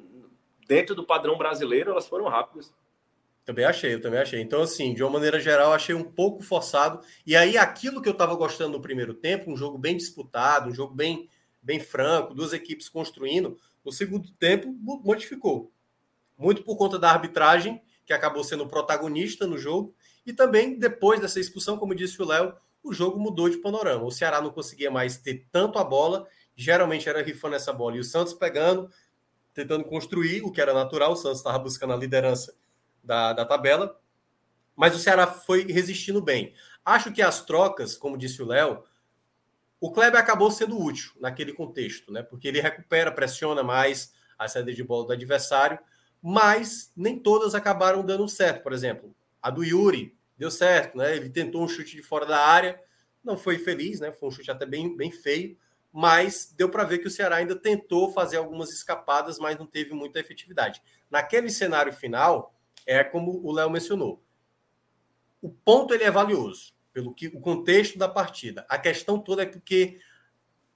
Dentro do padrão brasileiro, elas foram rápidas. Também achei, eu também achei. Então, assim, de uma maneira geral, achei um pouco forçado. E aí, aquilo que eu estava gostando no primeiro tempo, um jogo bem disputado, um jogo bem, bem franco, duas equipes construindo, no segundo tempo modificou. Muito por conta da arbitragem, que acabou sendo protagonista no jogo, e também depois dessa expulsão, como disse o Léo, o jogo mudou de panorama. O Ceará não conseguia mais ter tanto a bola, geralmente era rifando essa bola, e o Santos pegando, tentando construir, o que era natural, o Santos estava buscando a liderança da, da tabela, mas o Ceará foi resistindo bem. Acho que as trocas, como disse o Léo, o Kleber acabou sendo útil naquele contexto, né? Porque ele recupera, pressiona mais a saída de bola do adversário, mas nem todas acabaram dando certo. Por exemplo, a do Yuri deu certo, né? Ele tentou um chute de fora da área, não foi feliz, né? Foi um chute até bem, bem feio, mas deu para ver que o Ceará ainda tentou fazer algumas escapadas, mas não teve muita efetividade. Naquele cenário final, é como o Léo mencionou. o ponto ele é valioso, pelo que o contexto da partida. A questão toda é porque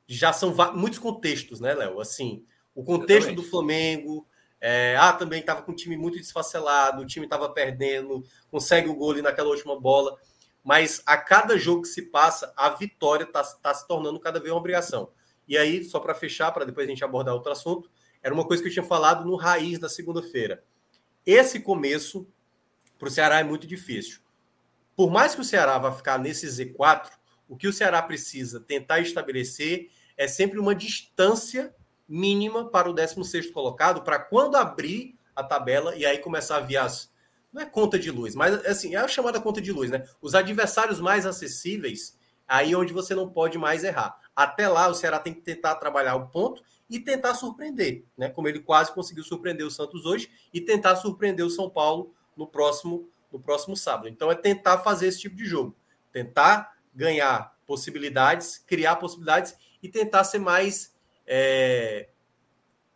já são muitos contextos, né, Léo? Assim, o contexto do Flamengo, é, ah, também estava com um time muito desfacelado, o time estava perdendo, consegue o gol ali naquela última bola. Mas a cada jogo que se passa, a vitória está tá se tornando cada vez uma obrigação. E aí, só para fechar, para depois a gente abordar outro assunto, era uma coisa que eu tinha falado no raiz da segunda-feira. Esse começo para o Ceará é muito difícil. Por mais que o Ceará vá ficar nesse Z4, o que o Ceará precisa tentar estabelecer é sempre uma distância mínima para o 16 colocado, para quando abrir a tabela e aí começar a viar. Não é conta de luz, mas assim, é a chamada conta de luz, né? Os adversários mais acessíveis, aí onde você não pode mais errar. Até lá, o Ceará tem que tentar trabalhar o ponto e tentar surpreender, né? Como ele quase conseguiu surpreender o Santos hoje e tentar surpreender o São Paulo no próximo no próximo sábado. Então é tentar fazer esse tipo de jogo, tentar ganhar possibilidades, criar possibilidades e tentar ser mais é...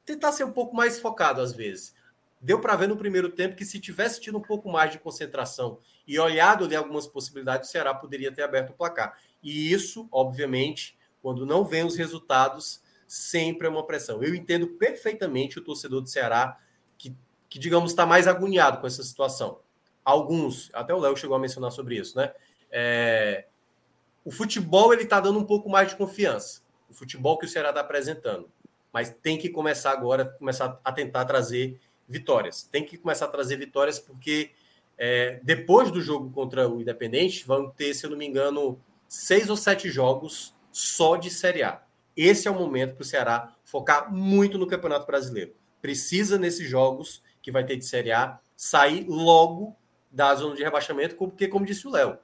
tentar ser um pouco mais focado às vezes. Deu para ver no primeiro tempo que se tivesse tido um pouco mais de concentração e olhado ali algumas possibilidades, o Ceará poderia ter aberto o placar. E isso, obviamente, quando não vem os resultados, sempre é uma pressão. Eu entendo perfeitamente o torcedor do Ceará que, que digamos, está mais agoniado com essa situação. Alguns, até o Léo chegou a mencionar sobre isso, né? É, o futebol ele está dando um pouco mais de confiança. O futebol que o Ceará está apresentando. Mas tem que começar agora, começar a tentar trazer vitórias. Tem que começar a trazer vitórias porque é, depois do jogo contra o Independente, vão ter, se eu não me engano, seis ou sete jogos só de Série A. Esse é o momento para o Ceará focar muito no Campeonato Brasileiro. Precisa, nesses jogos que vai ter de Série A, sair logo da zona de rebaixamento, porque, como disse o Léo,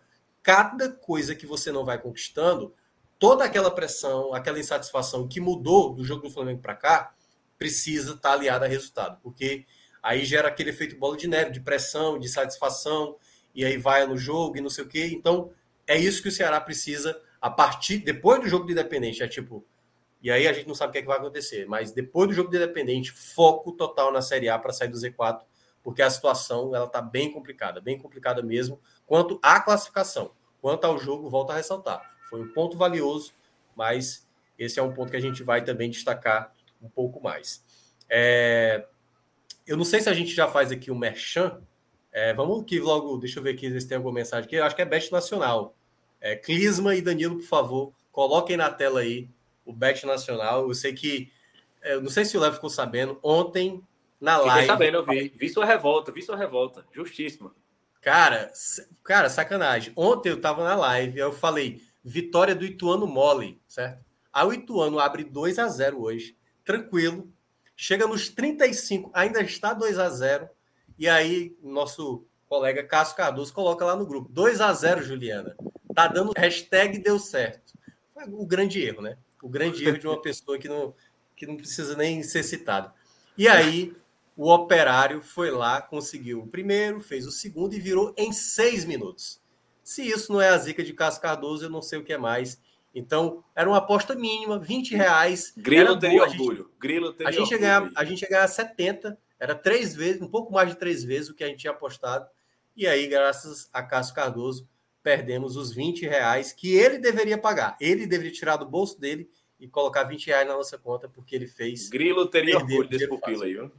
cada coisa que você não vai conquistando, toda aquela pressão, aquela insatisfação que mudou do jogo do Flamengo para cá, precisa estar tá aliada a resultado, porque aí gera aquele efeito bola de neve, de pressão, de satisfação, e aí vai no jogo e não sei o quê. Então, é isso que o Ceará precisa a partir, depois do jogo do Independente, é tipo, e aí a gente não sabe o que, é que vai acontecer. Mas depois do jogo do Independente, foco total na Série A para sair do Z4, porque a situação ela está bem complicada, bem complicada mesmo. Quanto à classificação, quanto ao jogo, volto a ressaltar. Foi um ponto valioso, mas esse é um ponto que a gente vai também destacar um pouco mais. É... Eu não sei se a gente já faz aqui o um merchan. É, vamos aqui logo, deixa eu ver aqui se tem alguma mensagem aqui. Eu acho que é Best Nacional. É, Clisma e Danilo, por favor, coloquem na tela aí o Bet Nacional. Eu sei que. É, eu não sei se o Léo ficou sabendo. Ontem, na Fiquei live. sabendo, eu vi. Vi sua revolta, vi sua revolta. Justíssima. Cara, cara, sacanagem. Ontem eu tava na live, eu falei, vitória do Ituano mole, certo? Aí o Ituano abre 2 a 0 hoje, tranquilo. Chega nos 35, ainda está 2 a 0 E aí, nosso colega Cássio Cardoso coloca lá no grupo: 2 a 0 Juliana. Tá dando hashtag deu certo. O grande erro, né? o grande erro de uma pessoa que não, que não precisa nem ser citada. E aí, o operário foi lá, conseguiu o primeiro, fez o segundo e virou em seis minutos. Se isso não é a zica de Cássio Cardoso, eu não sei o que é mais. Então, era uma aposta mínima, 20 reais. Grilo teria orgulho. Grilo teria a gente, orgulho. Ganhar, a gente ia ganhar 70, era três vezes, um pouco mais de três vezes o que a gente tinha apostado. E aí, graças a Cássio Cardoso, perdemos os 20 reais que ele deveria pagar. Ele deveria tirar do bolso dele e colocar 20 reais na nossa conta, porque ele fez. Grilo teria orgulho desse pupilo aí, viu?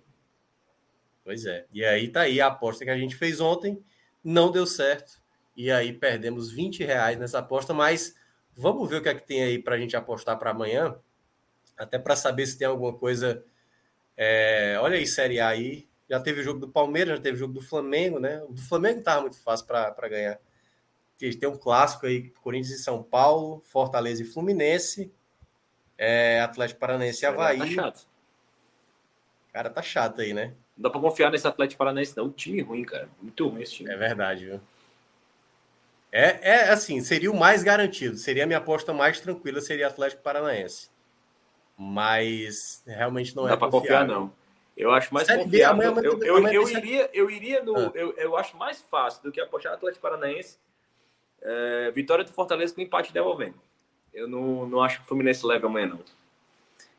Pois é. E aí tá aí a aposta que a gente fez ontem, não deu certo. E aí perdemos 20 reais nessa aposta, mas vamos ver o que é que tem aí para a gente apostar para amanhã, até para saber se tem alguma coisa. É... Olha aí, Série A aí. Já teve o jogo do Palmeiras, já teve o jogo do Flamengo, né? O do Flamengo estava muito fácil para ganhar tem um clássico aí, Corinthians e São Paulo, Fortaleza e Fluminense, é, Atlético Paranaense e Havaí. Tá chato. Cara, tá chato aí, né? Não dá pra confiar nesse Atlético Paranaense, não. Um time ruim, cara. Muito ruim esse time. É verdade, viu? É, é assim, seria o mais garantido. Seria a minha aposta mais tranquila, seria Atlético Paranaense. Mas realmente não, não é. Não dá pra confiar, não. Eu acho mais Série confiável. B, eu, eu, eu, iria, eu iria no. Ah. Eu, eu acho mais fácil do que apostar Atlético Paranaense é, vitória do Fortaleza com empate devolvendo. Eu não, não acho que o Fluminense leve amanhã, não.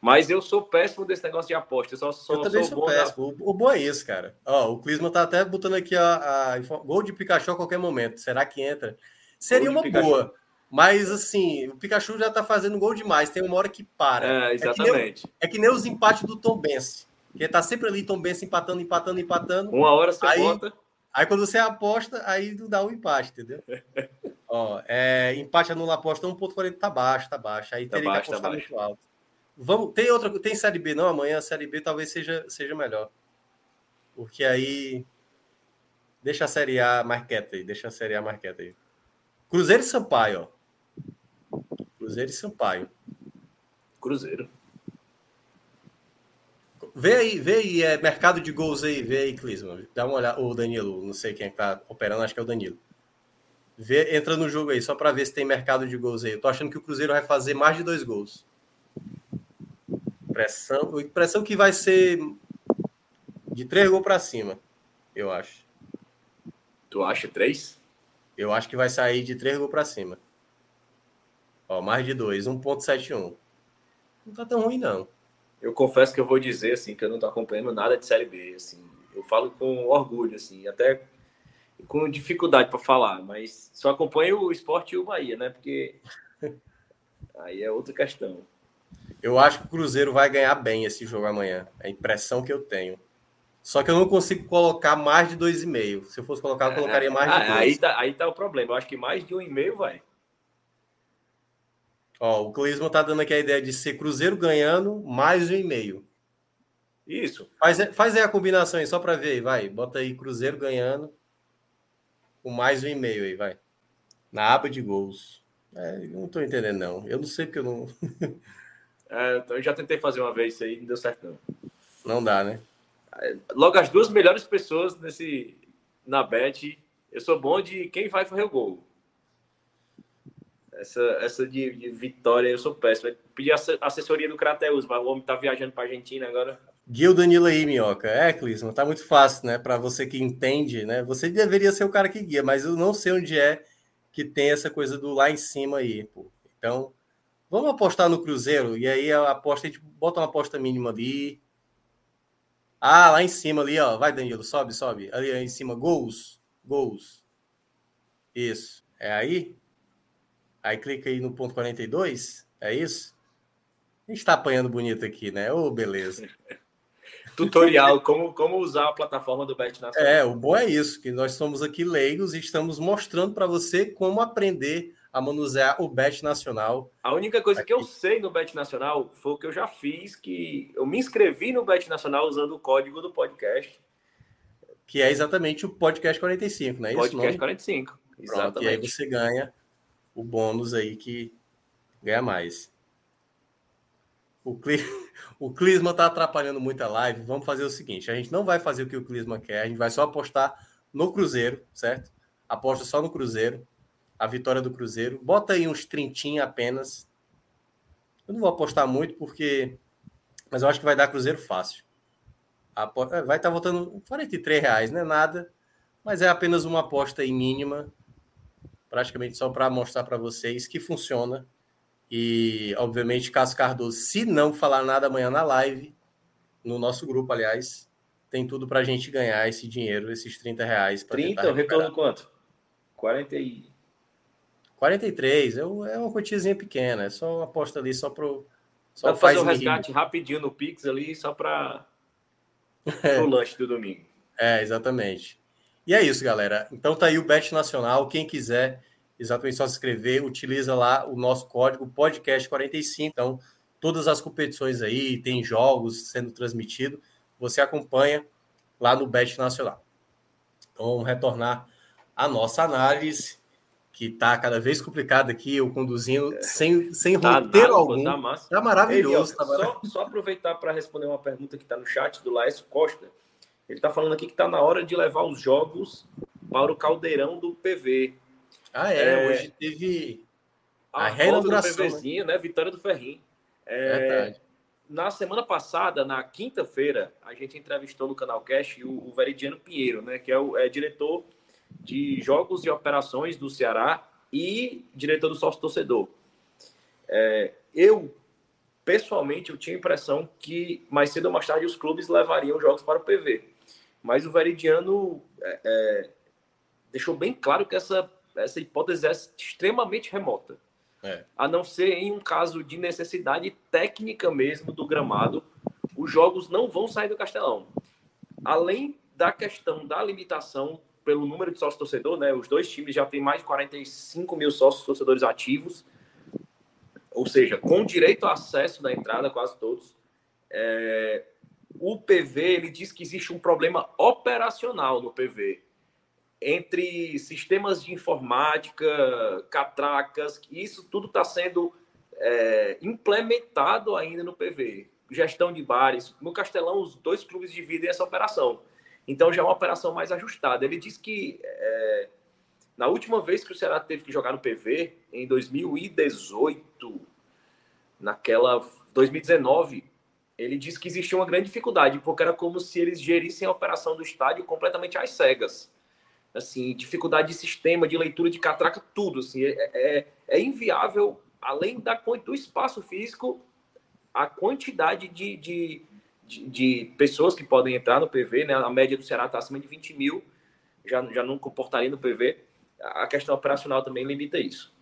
Mas eu sou péssimo desse negócio de aposta. Eu, só, só, eu também sou, sou péssimo. O, o bom é isso, cara. Ó, o Clisma tá até botando aqui a, a, gol de Pikachu a qualquer momento. Será que entra? Seria uma Pikachu. boa. Mas assim, o Pikachu já tá fazendo gol demais. Tem uma hora que para. É, exatamente. É que nem, é que nem os empates do Tom Benz. Que tá sempre ali, Tom Benz empatando, empatando, empatando. Uma hora você aí, bota. Aí quando você aposta, aí não dá o um empate, entendeu? Ó, é, empate anula aposta 1.40 tá baixo, tá baixo. Aí tá teria baixo, que apostar tá muito alto. Vamos, tem outra, tem série B não amanhã, a série B talvez seja seja melhor. Porque aí deixa a série A mais quieta aí, deixa a série A mais quieta aí. Cruzeiro e Sampaio, ó. Cruzeiro e Sampaio. Cruzeiro. Vê aí, vê aí, é mercado de gols aí, vê aí, Clisman. Dá uma olhada, o Danilo, não sei quem é tá operando, acho que é o Danilo. Vê, entra no jogo aí, só para ver se tem mercado de gols aí. Eu tô achando que o Cruzeiro vai fazer mais de dois gols. Pressão, pressão que vai ser de três gols para cima, eu acho. Tu acha três? Eu acho que vai sair de três gols para cima. Ó, mais de dois, 1.71. Não tá tão ruim, não. Eu confesso que eu vou dizer, assim, que eu não tô acompanhando nada de Série B, assim. Eu falo com orgulho, assim, até com dificuldade para falar, mas só acompanho o esporte e o Bahia, né? Porque aí é outra questão. Eu acho que o Cruzeiro vai ganhar bem esse jogo amanhã. É a impressão que eu tenho. Só que eu não consigo colocar mais de 2,5. Se eu fosse colocar, eu colocaria mais de 2. Ah, aí, tá, aí tá o problema. Eu acho que mais de 1,5 vai. Ó, o Clismo tá dando aqui a ideia de ser Cruzeiro ganhando mais de 1,5. Isso. Faz, faz aí a combinação aí, só para ver, vai. Bota aí Cruzeiro ganhando com mais um e-mail aí, vai. Na aba de gols. É, não tô entendendo, não. Eu não sei porque eu não. é, então eu já tentei fazer uma vez isso aí, não deu certo, não. Não dá, né? É, logo, as duas melhores pessoas nesse na bet, eu sou bom de quem vai fazer o gol. Essa, essa de, de vitória eu sou péssimo. Pedi assessoria do Crateus, mas o homem tá viajando pra Argentina agora. Gil Danilo aí, Minhoca. É, Clisman, tá muito fácil, né? Para você que entende, né? Você deveria ser o cara que guia, mas eu não sei onde é que tem essa coisa do lá em cima aí, pô. Então, vamos apostar no Cruzeiro e aí a aposta, a gente bota uma aposta mínima ali. Ah, lá em cima ali, ó. Vai, Danilo, sobe, sobe. Ali em cima, gols. Gols. Isso. É aí? Aí clica aí no ponto 42. É isso? A gente tá apanhando bonito aqui, né? Ô, oh, beleza. tutorial como, como usar a plataforma do Bet Nacional. É, o bom é isso, que nós somos aqui leigos e estamos mostrando para você como aprender a manusear o Bet Nacional. A única coisa aqui. que eu sei no Bet Nacional foi o que eu já fiz, que eu me inscrevi no Bet Nacional usando o código do podcast. Que é exatamente o podcast 45, não é podcast isso? Podcast 45, exatamente. Pronto, e aí você ganha o bônus aí que ganha mais. O, Cli... o Clisma está atrapalhando muito a live. Vamos fazer o seguinte: a gente não vai fazer o que o Clisma quer, a gente vai só apostar no Cruzeiro, certo? Aposta só no Cruzeiro, a vitória do Cruzeiro. Bota aí uns trintinha apenas. Eu não vou apostar muito, porque. Mas eu acho que vai dar Cruzeiro fácil. É, vai estar tá voltando 43 reais, não é nada, mas é apenas uma aposta aí mínima, praticamente só para mostrar para vocês que funciona e, obviamente, Cássio Cardoso, se não falar nada amanhã na live, no nosso grupo, aliás, tem tudo para a gente ganhar esse dinheiro, esses 30 reais. 30, o retorno quanto? 40 e... 43, é, é uma quantiazinha pequena, é só uma aposta ali, só para Só Dá fazer um resgate rapidinho no Pix ali, só para é. o lanche do domingo. É, exatamente. E é isso, galera. Então tá aí o Bet Nacional. Quem quiser exatamente só se inscrever, utiliza lá o nosso código podcast45. Então, todas as competições aí, tem jogos sendo transmitidos, você acompanha lá no Bet Nacional. Então, vamos retornar à nossa análise, que está cada vez complicada aqui, eu conduzindo é. sem, sem tá roteiro nada, algum. Tá, massa. tá maravilhoso. Ei, tá maravilhoso. Só, só aproveitar para responder uma pergunta que está no chat do Laércio Costa. Ele está falando aqui que está na hora de levar os jogos para o caldeirão do PV. Ah, é, é hoje teve a, a reinauguração. né? né? Vitória do Ferrinho. É, Verdade. Na semana passada, na quinta-feira, a gente entrevistou no canal Cash o, o Veridiano Pinheiro, né? Que é o é diretor de jogos e operações do Ceará e diretor do sócio torcedor. É, eu pessoalmente, eu tinha a impressão que mais cedo ou mais tarde os clubes levariam jogos para o PV. Mas o Veridiano é, é, deixou bem claro que essa, essa hipótese é extremamente remota. É. A não ser em um caso de necessidade técnica mesmo do gramado, os jogos não vão sair do Castelão. Além da questão da limitação pelo número de sócios torcedor, né? Os dois times já têm mais de 45 mil sócios torcedores ativos, ou seja, com direito a acesso da entrada, quase todos. É, o PV ele diz que existe um problema operacional no PV entre sistemas de informática, catracas, isso tudo está sendo é, implementado ainda no PV. Gestão de bares. No Castelão, os dois clubes dividem essa operação. Então já é uma operação mais ajustada. Ele diz que é, na última vez que o Ceará teve que jogar no PV, em 2018, naquela 2019, ele disse que existia uma grande dificuldade, porque era como se eles gerissem a operação do estádio completamente às cegas. Assim, dificuldade de sistema, de leitura de catraca, tudo. Assim, é, é, é inviável, além da, do espaço físico, a quantidade de, de, de, de, pessoas que podem entrar no PV, né? A média do Ceará está acima de 20 mil, já, já não comportaria no PV. A questão operacional também limita isso.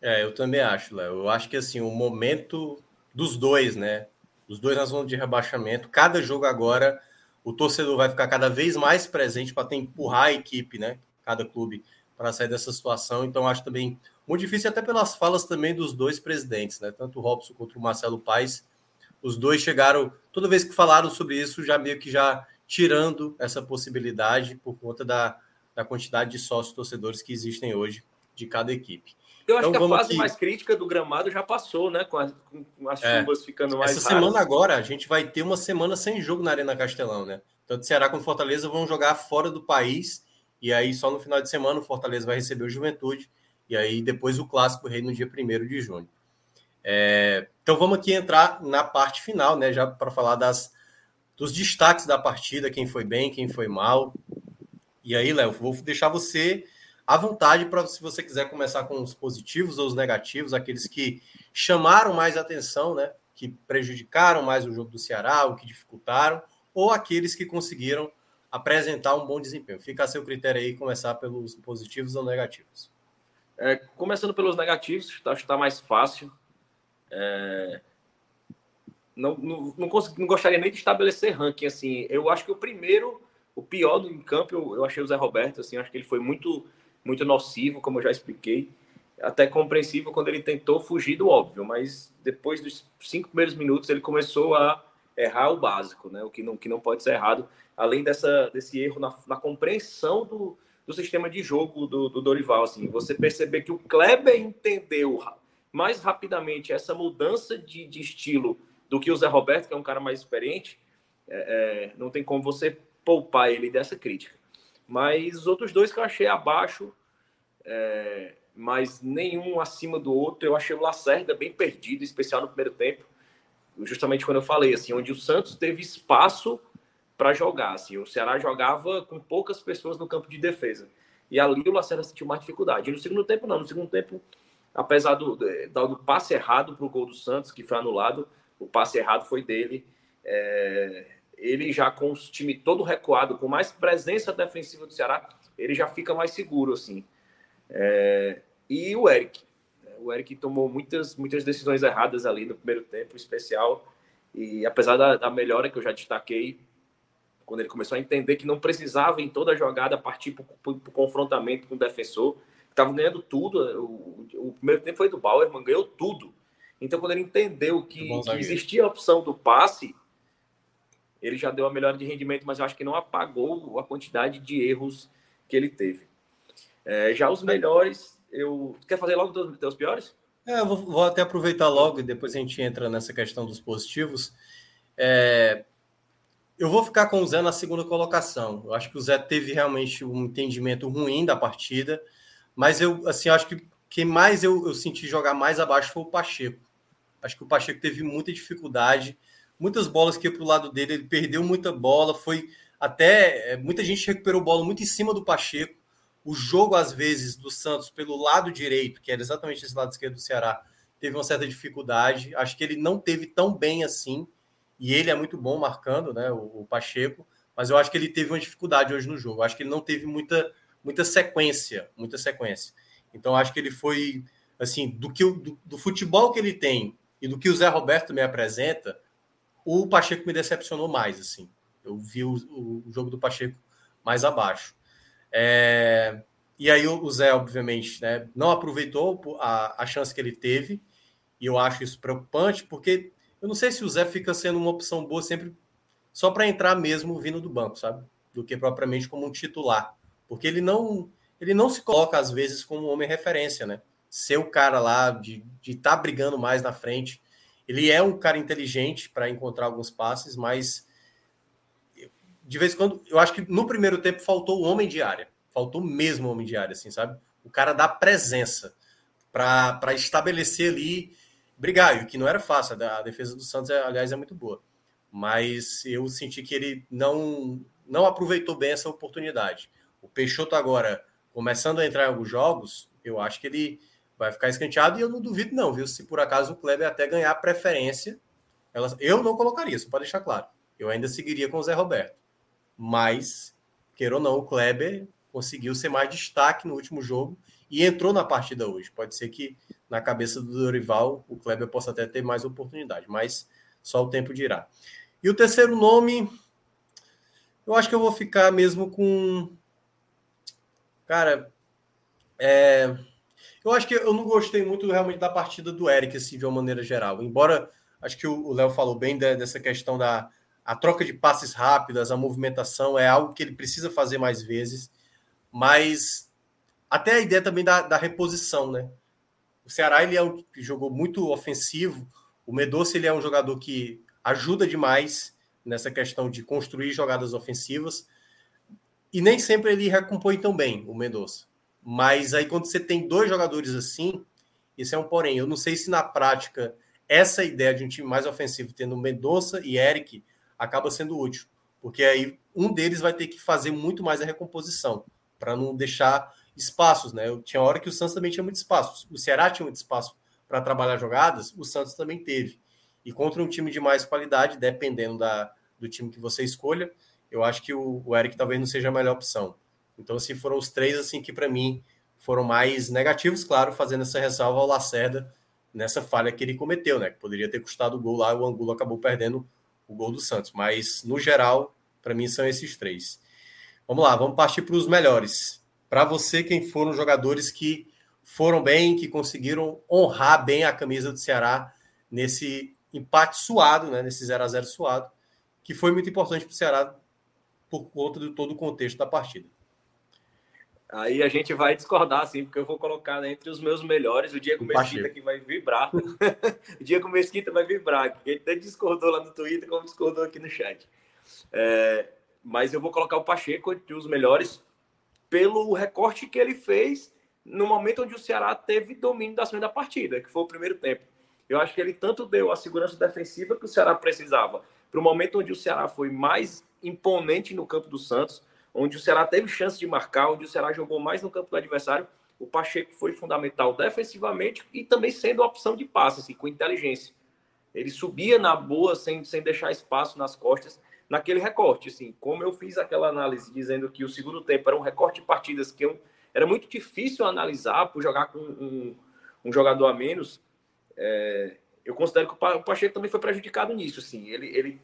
É, eu também acho, Léo. Eu acho que assim, o momento dos dois, né? Os dois na zona de rebaixamento, cada jogo agora, o torcedor vai ficar cada vez mais presente para empurrar a equipe, né? Cada clube para sair dessa situação. Então, acho também muito difícil, até pelas falas também dos dois presidentes, né? Tanto o Robson quanto o Marcelo Paes. Os dois chegaram, toda vez que falaram sobre isso, já meio que já tirando essa possibilidade por conta da, da quantidade de sócios torcedores que existem hoje de cada equipe. Eu acho então, que a fase aqui. mais crítica do gramado já passou, né? Com, as, com as é, chuvas ficando mais. Essa raras. semana agora, a gente vai ter uma semana sem jogo na Arena Castelão, né? Tanto Ceará quanto Fortaleza vão jogar fora do país. E aí, só no final de semana, o Fortaleza vai receber o Juventude. E aí, depois o Clássico Rei no dia 1 de junho. É, então, vamos aqui entrar na parte final, né? Já para falar das, dos destaques da partida, quem foi bem, quem foi mal. E aí, Léo, vou deixar você à vontade para se você quiser começar com os positivos ou os negativos, aqueles que chamaram mais atenção, né? Que prejudicaram mais o jogo do Ceará, o que dificultaram, ou aqueles que conseguiram apresentar um bom desempenho. Fica a seu critério aí começar pelos positivos ou negativos. É, começando pelos negativos, acho que está mais fácil. É... Não, não, não, consegui, não gostaria nem de estabelecer ranking. Assim, eu acho que o primeiro, o pior do campo, eu, eu achei o Zé Roberto. Assim, acho que ele foi muito muito nocivo, como eu já expliquei. Até compreensível quando ele tentou fugir do óbvio, mas depois dos cinco primeiros minutos ele começou a errar o básico, né? O que não, que não pode ser errado, além dessa, desse erro na, na compreensão do, do sistema de jogo do, do Dorival. Assim, você perceber que o Kleber entendeu mais rapidamente essa mudança de, de estilo do que o Zé Roberto, que é um cara mais experiente, é, é, não tem como você poupar ele dessa crítica. Mas os outros dois que eu achei abaixo, é, mas nenhum acima do outro. Eu achei o Lacerda bem perdido, especial no primeiro tempo. Justamente quando eu falei, assim, onde o Santos teve espaço para jogar. Assim, o Ceará jogava com poucas pessoas no campo de defesa. E ali o Lacerda sentiu mais dificuldade. E no segundo tempo, não. No segundo tempo, apesar do, do, passe errado para o gol do Santos, que foi anulado, o passe errado foi dele. É, ele já com o time todo recuado, com mais presença defensiva do Ceará, ele já fica mais seguro, assim. É... E o Eric. O Eric tomou muitas, muitas decisões erradas ali no primeiro tempo, especial. E apesar da, da melhora que eu já destaquei, quando ele começou a entender que não precisava em toda a jogada partir para o confrontamento com o defensor, estava ganhando tudo. O, o, primeiro tempo foi do Bauerman, ganhou tudo. Então, quando ele entendeu que, que existia a opção do passe, ele já deu a melhora de rendimento, mas eu acho que não apagou a quantidade de erros que ele teve. É, já os melhores, eu. Quer fazer logo os teus piores? É, eu vou, vou, até aproveitar logo e depois a gente entra nessa questão dos positivos. É, eu vou ficar com o Zé na segunda colocação. Eu acho que o Zé teve realmente um entendimento ruim da partida, mas eu assim acho que quem mais eu, eu senti jogar mais abaixo foi o Pacheco. Acho que o Pacheco teve muita dificuldade muitas bolas que para o lado dele, ele perdeu muita bola, foi até. É, muita gente recuperou bola muito em cima do Pacheco. O jogo, às vezes, do Santos pelo lado direito, que era exatamente esse lado esquerdo do Ceará, teve uma certa dificuldade. Acho que ele não teve tão bem assim, e ele é muito bom marcando, né, o, o Pacheco, mas eu acho que ele teve uma dificuldade hoje no jogo. Acho que ele não teve muita, muita sequência, muita sequência. Então acho que ele foi assim, do que do, do futebol que ele tem e do que o Zé Roberto me apresenta, o Pacheco me decepcionou mais, assim. Eu vi o, o jogo do Pacheco mais abaixo. É, e aí o Zé, obviamente, né, não aproveitou a, a chance que ele teve, e eu acho isso preocupante, porque eu não sei se o Zé fica sendo uma opção boa sempre só para entrar mesmo vindo do banco, sabe? Do que propriamente como um titular. Porque ele não ele não se coloca, às vezes, como homem referência, né? Ser o cara lá de estar tá brigando mais na frente. Ele é um cara inteligente para encontrar alguns passes, mas de vez em quando, eu acho que no primeiro tempo faltou o homem de área. Faltou mesmo o homem de área, assim, sabe? O cara dá presença para estabelecer ali, brigar, o que não era fácil. A defesa do Santos, aliás, é muito boa. Mas eu senti que ele não, não aproveitou bem essa oportunidade. O Peixoto agora, começando a entrar em alguns jogos, eu acho que ele vai ficar escanteado e eu não duvido não, viu? Se por acaso o Kleber até ganhar preferência, eu não colocaria, isso pode deixar claro. Eu ainda seguiria com o Zé Roberto. Mas, queira ou não, o Kleber conseguiu ser mais destaque no último jogo e entrou na partida hoje. Pode ser que na cabeça do Dorival o Kleber possa até ter mais oportunidade, mas só o tempo dirá. E o terceiro nome, eu acho que eu vou ficar mesmo com. Cara, é... eu acho que eu não gostei muito realmente da partida do Eric, assim, de uma maneira geral. Embora acho que o Léo falou bem dessa questão da a troca de passes rápidas, a movimentação é algo que ele precisa fazer mais vezes mas até a ideia também da, da reposição, né? O Ceará ele é um que jogou muito ofensivo, o Medoça ele é um jogador que ajuda demais nessa questão de construir jogadas ofensivas e nem sempre ele recompõe tão bem o Medoça. Mas aí quando você tem dois jogadores assim, isso é um porém. Eu não sei se na prática essa ideia de um time mais ofensivo tendo Medoça e Eric acaba sendo útil, porque aí um deles vai ter que fazer muito mais a recomposição para não deixar espaços, né? Eu tinha hora que o Santos também tinha muito espaço. O Ceará tinha muito espaço para trabalhar jogadas, o Santos também teve. E contra um time de mais qualidade, dependendo da, do time que você escolha, eu acho que o, o Eric talvez não seja a melhor opção. Então, assim, foram os três assim que para mim foram mais negativos, claro, fazendo essa ressalva ao Lacerda nessa falha que ele cometeu, né? Que poderia ter custado o gol lá, o Angulo acabou perdendo o gol do Santos. Mas, no geral, para mim são esses três. Vamos lá, vamos partir para os melhores. Para você, quem foram jogadores que foram bem, que conseguiram honrar bem a camisa do Ceará nesse empate suado, né, nesse 0 a 0 suado, que foi muito importante para o Ceará por conta de todo o contexto da partida. Aí a gente vai discordar, sim, porque eu vou colocar entre os meus melhores o Diego Mesquita, que vai vibrar. o Diego Mesquita vai vibrar, ele até discordou lá no Twitter, como discordou aqui no chat. É, mas eu vou colocar o Pacheco entre os melhores pelo recorte que ele fez no momento onde o Ceará teve domínio da segunda partida, que foi o primeiro tempo. Eu acho que ele tanto deu a segurança defensiva que o Ceará precisava, para o momento onde o Ceará foi mais imponente no campo do Santos, onde o Ceará teve chance de marcar, onde o Ceará jogou mais no campo do adversário, o Pacheco foi fundamental defensivamente e também sendo opção de passe, assim, com inteligência. Ele subia na boa, sem, sem deixar espaço nas costas, naquele recorte. Assim, como eu fiz aquela análise dizendo que o segundo tempo era um recorte de partidas que eu, era muito difícil analisar por jogar com um, um jogador a menos, é, eu considero que o Pacheco também foi prejudicado nisso. Assim, ele, ele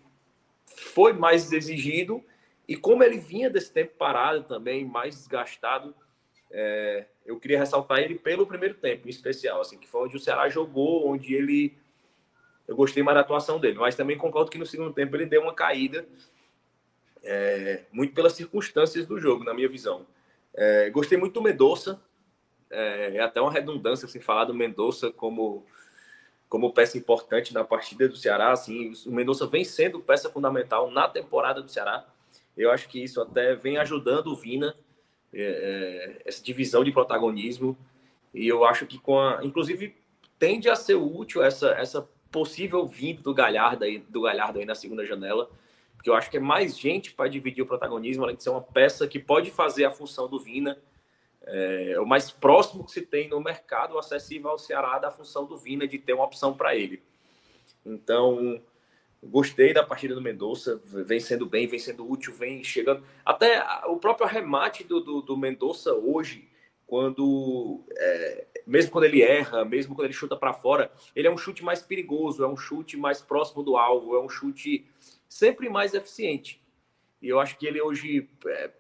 foi mais exigido e como ele vinha desse tempo parado também, mais desgastado, é, eu queria ressaltar ele pelo primeiro tempo, em especial, assim, que foi onde o Ceará jogou, onde ele eu gostei mais da atuação dele. Mas também concordo que no segundo tempo ele deu uma caída, é, muito pelas circunstâncias do jogo, na minha visão. É, gostei muito do Mendonça. É, é, até uma redundância assim, falar do Mendonça como, como peça importante na partida do Ceará. Assim, o Mendonça vem sendo peça fundamental na temporada do Ceará. Eu acho que isso até vem ajudando o Vina, é, é, essa divisão de protagonismo. E eu acho que, com a, inclusive, tende a ser útil essa, essa possível vindo do Galhardo aí, do Galhardo aí na segunda janela, porque eu acho que é mais gente para dividir o protagonismo, além de ser uma peça que pode fazer a função do Vina. É, o mais próximo que se tem no mercado acessível ao Ceará da função do Vina de ter uma opção para ele. Então, gostei da partida do Mendonça, vem sendo bem, vem sendo útil, vem chegando. Até o próprio arremate do, do, do Mendonça hoje, quando é, mesmo quando ele erra, mesmo quando ele chuta para fora, ele é um chute mais perigoso, é um chute mais próximo do alvo, é um chute sempre mais eficiente. E eu acho que ele hoje, é,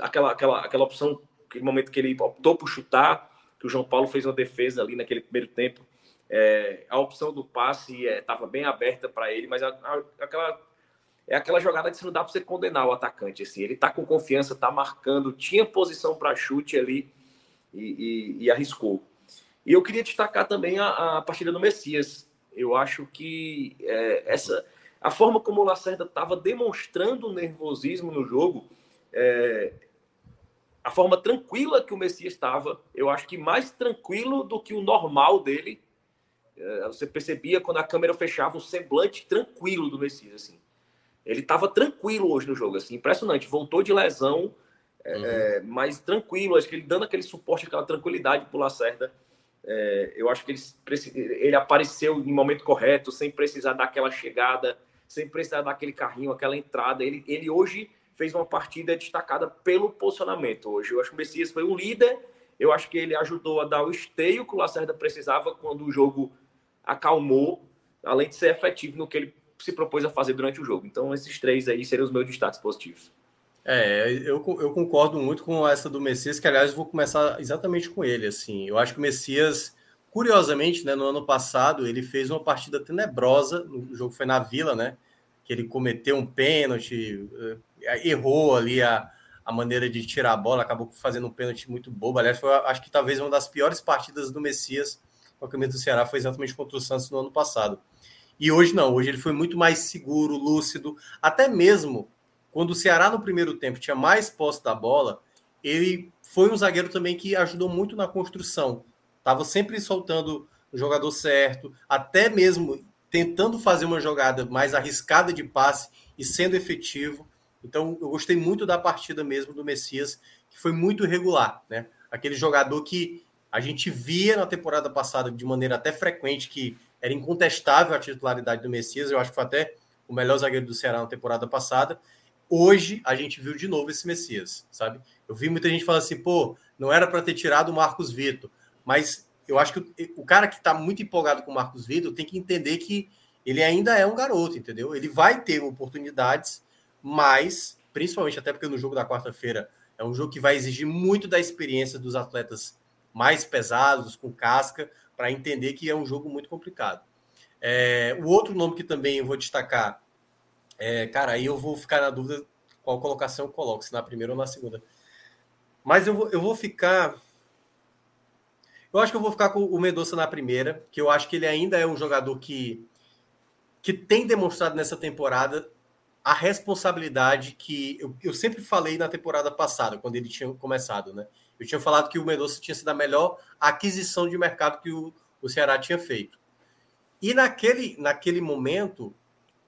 aquela, aquela, aquela opção, aquele momento que ele optou por chutar, que o João Paulo fez uma defesa ali naquele primeiro tempo, é, a opção do passe estava é, bem aberta para ele, mas a, a, aquela é aquela jogada que não dá para você condenar o atacante. Assim, ele está com confiança, está marcando, tinha posição para chute ali e, e, e, arriscou. E eu queria destacar também a, a partida do Messias. Eu acho que é, essa a forma como o Lacerda estava demonstrando nervosismo no jogo, é, a forma tranquila que o Messias estava, eu acho que mais tranquilo do que o normal dele. É, você percebia quando a câmera fechava o semblante tranquilo do Messias, assim. Ele estava tranquilo hoje no jogo, assim, impressionante. Voltou de lesão, é, uhum. é, mas tranquilo. Acho que ele dando aquele suporte, aquela tranquilidade para o Lacerda. É, eu acho que ele, ele apareceu no momento correto, sem precisar daquela chegada sem precisar daquele carrinho, aquela entrada. Ele, ele hoje fez uma partida destacada pelo posicionamento. Hoje eu acho que o Messias foi um líder. Eu acho que ele ajudou a dar o esteio que o Lacerda precisava quando o jogo acalmou, além de ser efetivo no que ele se propôs a fazer durante o jogo. Então, esses três aí seriam os meus destaques positivos. É, eu, eu concordo muito com essa do Messias, que aliás vou começar exatamente com ele. Assim, eu acho que o Messias Curiosamente, né, no ano passado, ele fez uma partida tenebrosa. O jogo foi na Vila, né? Que ele cometeu um pênalti, eh, errou ali a, a maneira de tirar a bola, acabou fazendo um pênalti muito bobo. Aliás, foi, acho que talvez uma das piores partidas do Messias com a camisa do Ceará foi exatamente contra o Santos no ano passado. E hoje não, hoje ele foi muito mais seguro, lúcido, até mesmo quando o Ceará no primeiro tempo tinha mais posse da bola, ele foi um zagueiro também que ajudou muito na construção. Estava sempre soltando o jogador certo, até mesmo tentando fazer uma jogada mais arriscada de passe e sendo efetivo. Então, eu gostei muito da partida mesmo do Messias, que foi muito regular, né? Aquele jogador que a gente via na temporada passada de maneira até frequente que era incontestável a titularidade do Messias. Eu acho que foi até o melhor zagueiro do Ceará na temporada passada. Hoje a gente viu de novo esse Messias, sabe? Eu vi muita gente falar assim, pô, não era para ter tirado o Marcos Vitor. Mas eu acho que o, cara que está muito empolgado com o Marcos Vitor tem que entender que ele ainda é um garoto, entendeu? Ele vai ter oportunidades, mas, principalmente até porque no jogo da quarta-feira é um jogo que vai exigir muito da experiência dos atletas mais pesados, com casca, para entender que é um jogo muito complicado. É, o outro nome que também eu vou destacar, é, cara, aí eu vou ficar na dúvida qual colocação eu coloco, se na primeira ou na segunda. Mas eu vou, eu vou ficar eu acho que eu vou ficar com o Mendonça na primeira, que eu acho que ele ainda é um jogador que, que tem demonstrado nessa temporada a responsabilidade que eu, eu sempre falei na temporada passada, quando ele tinha começado, né? Eu tinha falado que o Mendonça tinha sido a melhor aquisição de mercado que o, o Ceará tinha feito. E naquele, naquele momento,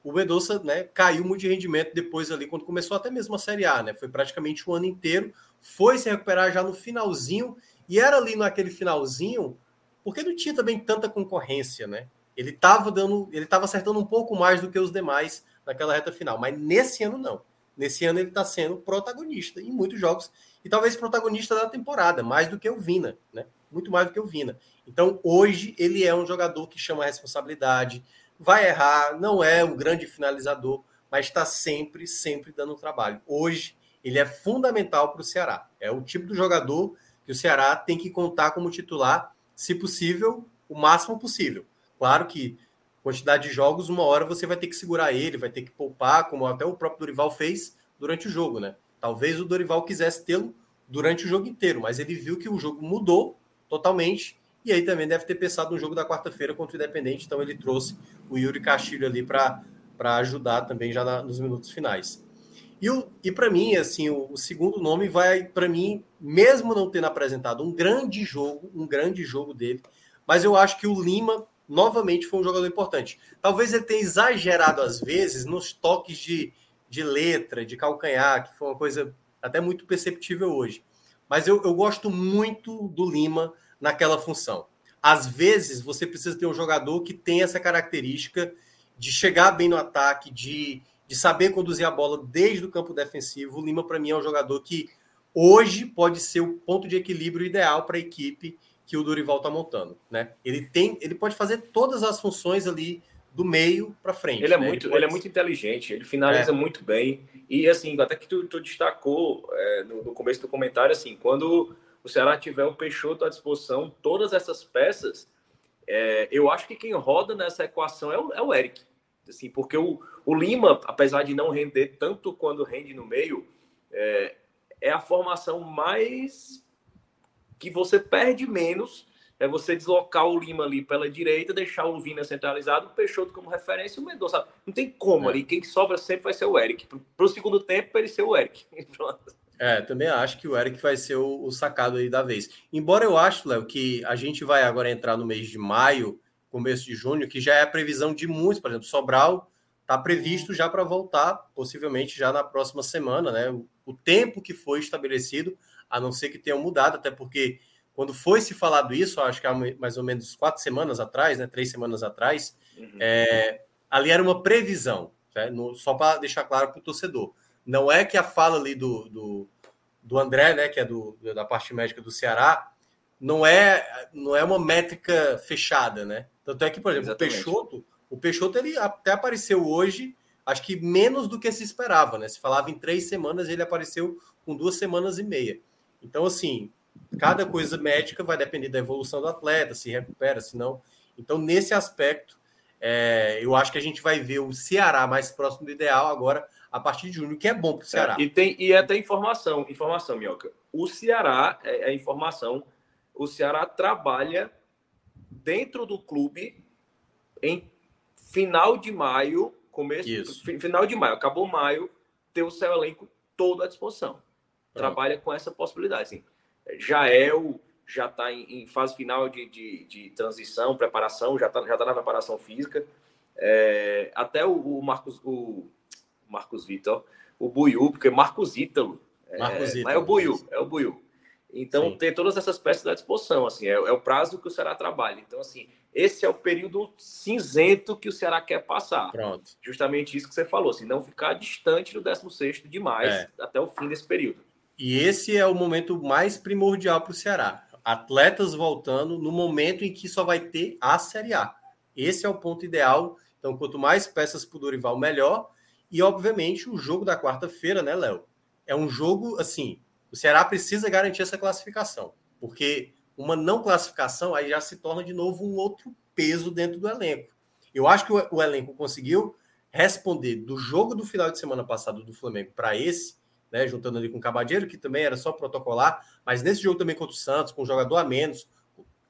o Mendonça né, caiu muito de rendimento depois ali, quando começou até mesmo a Série A, né? Foi praticamente um ano inteiro, foi se recuperar já no finalzinho e era ali naquele finalzinho, porque não tinha também tanta concorrência, né? Ele estava dando, ele estava acertando um pouco mais do que os demais naquela reta final, mas nesse ano não. Nesse ano ele está sendo protagonista em muitos jogos e talvez protagonista da temporada, mais do que o Vina, né? Muito mais do que o Vina. Então hoje ele é um jogador que chama a responsabilidade, vai errar, não é um grande finalizador, mas está sempre, sempre dando trabalho. Hoje ele é fundamental para o Ceará. É o tipo do jogador que o Ceará tem que contar como titular, se possível, o máximo possível. Claro que quantidade de jogos, uma hora você vai ter que segurar ele, vai ter que poupar, como até o próprio Dorival fez durante o jogo, né? Talvez o Dorival quisesse tê-lo durante o jogo inteiro, mas ele viu que o jogo mudou totalmente e aí também deve ter pensado no jogo da quarta-feira contra o Independente, então ele trouxe o Yuri Castilho ali para ajudar também já na, nos minutos finais. E, e para mim, assim, o, o, segundo nome vai, para mim, mesmo não tendo apresentado um grande jogo, um grande jogo dele, mas eu acho que o Lima, novamente, foi um jogador importante. Talvez ele tenha exagerado, às vezes, nos toques de, de letra, de calcanhar, que foi uma coisa até muito perceptível hoje. Mas eu, eu gosto muito do Lima naquela função. Às vezes, você precisa ter um jogador que tem essa característica de chegar bem no ataque, de, de saber conduzir a bola desde o campo defensivo. O Lima, para mim, é um jogador que hoje pode ser o ponto de equilíbrio ideal para a equipe que o Dorival está montando. Né? Ele, tem, ele pode fazer todas as funções ali do meio para frente. Ele é, né? muito, ele, ele é muito inteligente, ele finaliza é. muito bem. E assim, até que tu, tu destacou é, no, no, começo do comentário, assim, quando o Ceará tiver o Peixoto à disposição, todas essas peças, é, eu acho que quem roda nessa equação é o, é o Eric. Assim, porque o, o Lima, apesar de não render tanto quando rende no meio, é, é a formação mais que você perde menos é você deslocar o Lima ali pela direita, deixar o Vina centralizado, o Peixoto como referência e o Mendonça. Não tem como é. ali. Quem sobra sempre vai ser o Eric. Para o segundo tempo, ele ser o Eric. é, também acho que o Eric vai ser o, o sacado aí da vez. Embora eu acho, Léo, que a gente vai agora entrar no mês de maio, começo de junho, que já é a previsão de muitos, por exemplo, Sobral está previsto já para voltar, possivelmente já na próxima semana, né? O, o tempo que foi estabelecido, a não ser que tenha mudado, até porque quando foi se falado isso, acho que há mais ou menos quatro semanas atrás, né, três semanas atrás, uhum. é, ali era uma previsão, né, no, só para deixar claro para o torcedor. Não é que a fala ali do, do, do André, né, que é do, da parte médica do Ceará, não é, não é uma métrica fechada, né? Tanto é que, por exemplo, Exatamente. o Peixoto, o Peixoto ele até apareceu hoje, acho que menos do que se esperava, né? Se falava em três semanas, ele apareceu com duas semanas e meia. Então, assim, Cada coisa médica vai depender da evolução do atleta, se recupera, se não. Então, nesse aspecto, é, eu acho que a gente vai ver o Ceará mais próximo do ideal agora a partir de junho, que é bom para o Ceará. É, e tem e até informação, informação, Minhoca. O Ceará é, é informação. O Ceará trabalha dentro do clube em final de maio, começo, Isso. final de maio, acabou maio, ter o seu elenco todo à disposição. Trabalha com essa possibilidade, assim. Jael já está em, em, fase final de, de, de, transição, preparação, já está já tá na preparação física. É, até o, o, Marcos, o Marcos Vitor, o Buiu, porque Marcos Ítalo. É, Marcos Ítalo. é o Buiu, é o Buiu. Então, Sim. ter todas essas peças à disposição, assim, é, é, o prazo que o Ceará trabalha. Então, assim, esse é o período cinzento que o Ceará quer passar. Pronto. Justamente isso que você falou, assim, não ficar distante do 16 demais é. até o fim desse período. E esse é o momento mais primordial para o Ceará. Atletas voltando no momento em que só vai ter a Série A. Esse é o ponto ideal. Então, quanto mais peças para o Dorival, melhor. E, obviamente, o jogo da quarta-feira, né, Léo? É um jogo, assim, o Ceará precisa garantir essa classificação. Porque uma não classificação aí já se torna de novo um outro peso dentro do elenco. Eu acho que o, o elenco conseguiu responder do jogo do final de semana passado do Flamengo para esse né, juntando ali com o Cabadeiro, que também era só protocolar, mas nesse jogo também contra o Santos, com um jogador a menos,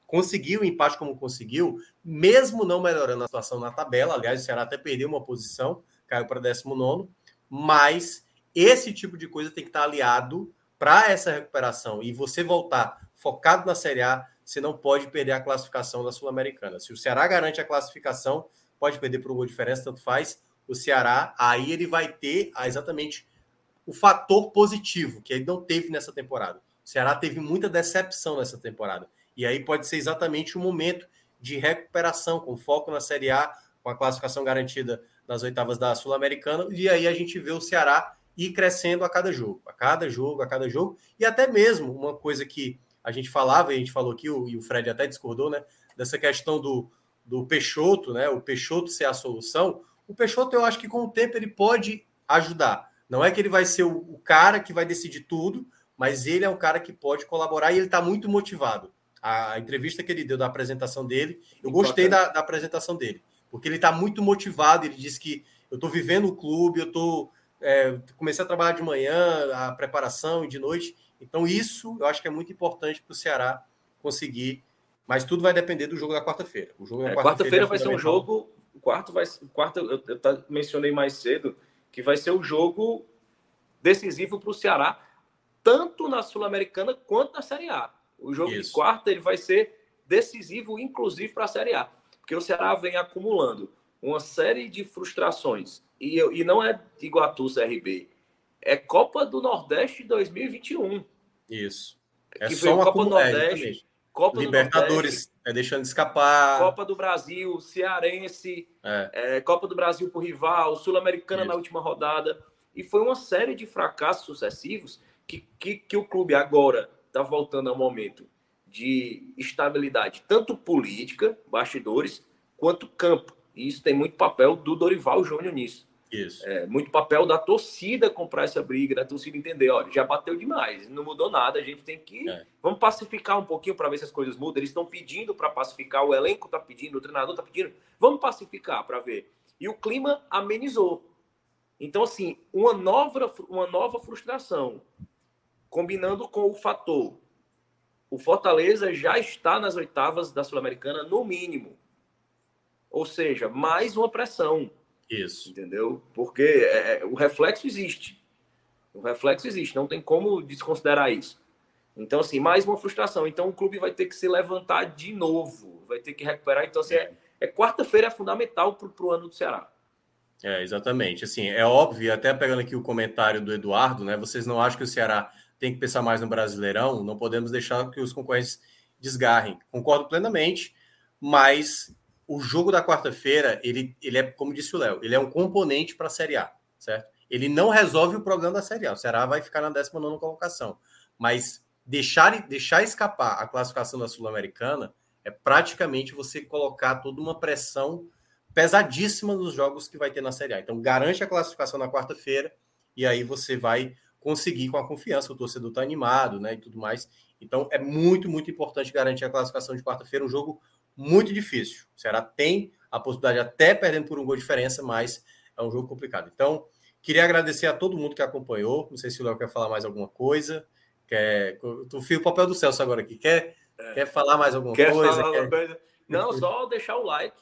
conseguiu o empate como conseguiu, mesmo não melhorando a situação na tabela. Aliás, o Ceará até perdeu uma posição, caiu para 19, mas esse tipo de coisa tem que estar aliado para essa recuperação e você voltar focado na Série A, você não pode perder a classificação da Sul-Americana. Se o Ceará garante a classificação, pode perder por uma diferença, tanto faz. O Ceará, aí ele vai ter exatamente o fator positivo, que ele não teve nessa temporada. O Ceará teve muita decepção nessa temporada. E aí pode ser exatamente o momento de recuperação, com foco na Série A, com a classificação garantida nas oitavas da Sul-Americana. E aí a gente vê o Ceará ir crescendo a cada jogo, a cada jogo, a cada jogo. E até mesmo uma coisa que a gente falava, e a gente falou aqui, e o Fred até discordou, né? Dessa questão do, do Peixoto, né? O Peixoto ser a solução. O Peixoto, eu acho que com o tempo ele pode ajudar. Não é que ele vai ser o, o cara que vai decidir tudo, mas ele é um cara que pode colaborar e ele está muito motivado. A entrevista que ele deu da apresentação dele, eu gostei da, da, apresentação dele, porque ele está muito motivado. Ele disse que eu estou vivendo o clube, eu tô, é, comecei a trabalhar de manhã, a preparação e de noite. Então, isso eu acho que é muito importante para o Ceará conseguir. Mas tudo vai depender do jogo da quarta-feira. O jogo é, quarta-feira é vai ser um jogo. O quarto vai. O quarto, eu, eu mencionei mais cedo que vai ser o jogo decisivo para o Ceará, tanto na Sul-Americana quanto na Série A. O jogo Isso. de quarta ele vai ser decisivo, inclusive, para a Série A, porque o Ceará vem acumulando uma série de frustrações. E, e não é Iguatu CRB, é Copa do Nordeste 2021. Isso. É só uma Copa do Nordeste, é, Copa Libertadores, é deixando de escapar. Copa do Brasil, Cearense, é. É, Copa do Brasil por rival, Sul-Americana na última rodada. E foi uma série de fracassos sucessivos que, que, que o clube agora está voltando ao momento de estabilidade, tanto política, bastidores, quanto campo. E isso tem muito papel do Dorival Júnior nisso. Isso. É, muito papel da torcida comprar essa briga, da torcida entender, olha, já bateu demais, não mudou nada, a gente tem que. É. Vamos pacificar um pouquinho para ver se as coisas mudam. Eles estão pedindo para pacificar, o elenco está pedindo, o treinador está pedindo. Vamos pacificar para ver. E o clima amenizou. Então, assim, uma nova, uma nova frustração, combinando com o fator. O Fortaleza já está nas oitavas da Sul-Americana, no mínimo. Ou seja, mais uma pressão. Isso. Entendeu? Porque é, é, o reflexo existe. O reflexo existe, não tem como desconsiderar isso. Então, assim, mais uma frustração. Então, o clube vai ter que se levantar de novo, vai ter que recuperar. Então, assim, é, é quarta-feira é fundamental para o ano do Ceará. É, exatamente. Assim, é óbvio, até pegando aqui o comentário do Eduardo, né? Vocês não acham que o Ceará tem que pensar mais no Brasileirão? Não podemos deixar que os concorrentes desgarrem. Concordo plenamente, mas o jogo da quarta-feira, ele, ele é, como disse o Léo, ele é um componente para a Série A, certo? Ele não resolve o problema da Série A. O Ceará vai ficar na 19 colocação. Mas deixar, deixar escapar a classificação da Sul-Americana é praticamente você colocar toda uma pressão pesadíssima nos jogos que vai ter na Série A. Então, garante a classificação na quarta-feira e aí você vai conseguir com a confiança. O torcedor está animado né, e tudo mais. Então, é muito, muito importante garantir a classificação de quarta-feira. Um jogo muito difícil. O Ceará tem a possibilidade, até perdendo por um gol de diferença, mas é um jogo complicado. Então, queria agradecer a todo mundo que acompanhou. Não sei se o Léo quer falar mais alguma coisa. Quer... Tu fio o papel do Celso agora aqui. Quer, é. quer falar mais alguma quer coisa? Falar quer... Não, só deixar o like.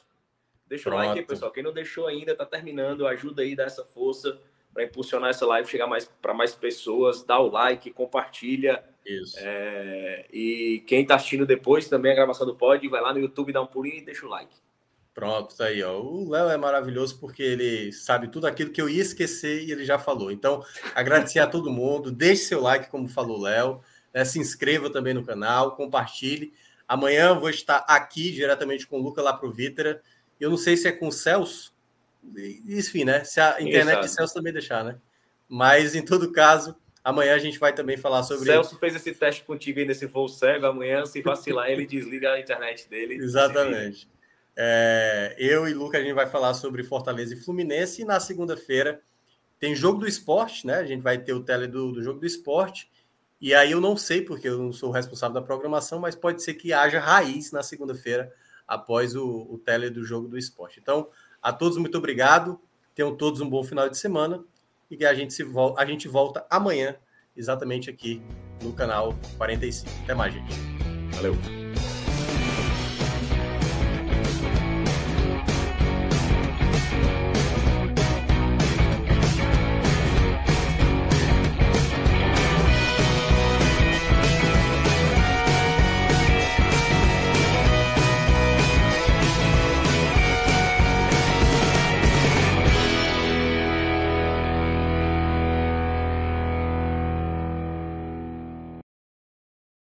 Deixa Pronto. o like aí, pessoal. Quem não deixou ainda, está terminando. Ajuda aí, dá essa força para impulsionar essa live, chegar mais para mais pessoas. Dá o like, compartilha. Isso. É, e quem está assistindo depois também a gravação do pod, vai lá no YouTube, dá um pulinho e deixa o like. Pronto, tá aí, ó. O Léo é maravilhoso porque ele sabe tudo aquilo que eu ia esquecer e ele já falou. Então, agradecer a todo mundo, deixe seu like, como falou o Léo, né? se inscreva também no canal, compartilhe. Amanhã eu vou estar aqui diretamente com o Luca lá pro Vítera. Eu não sei se é com o Celso, enfim, né? Se a internet Exato. de Celso também deixar, né? Mas em todo caso, Amanhã a gente vai também falar sobre. Celso fez esse teste contigo aí nesse voo cego. Amanhã, se vacilar, ele desliga a internet dele. Exatamente. É, eu e Luca a gente vai falar sobre Fortaleza e Fluminense. E na segunda-feira tem jogo do esporte, né? A gente vai ter o tele do, do jogo do esporte. E aí eu não sei, porque eu não sou responsável da programação, mas pode ser que haja raiz na segunda-feira após o, o tele do jogo do esporte. Então, a todos, muito obrigado. Tenham todos um bom final de semana e que a gente, se a gente volta amanhã, exatamente aqui no canal 45. Até mais, gente. Valeu.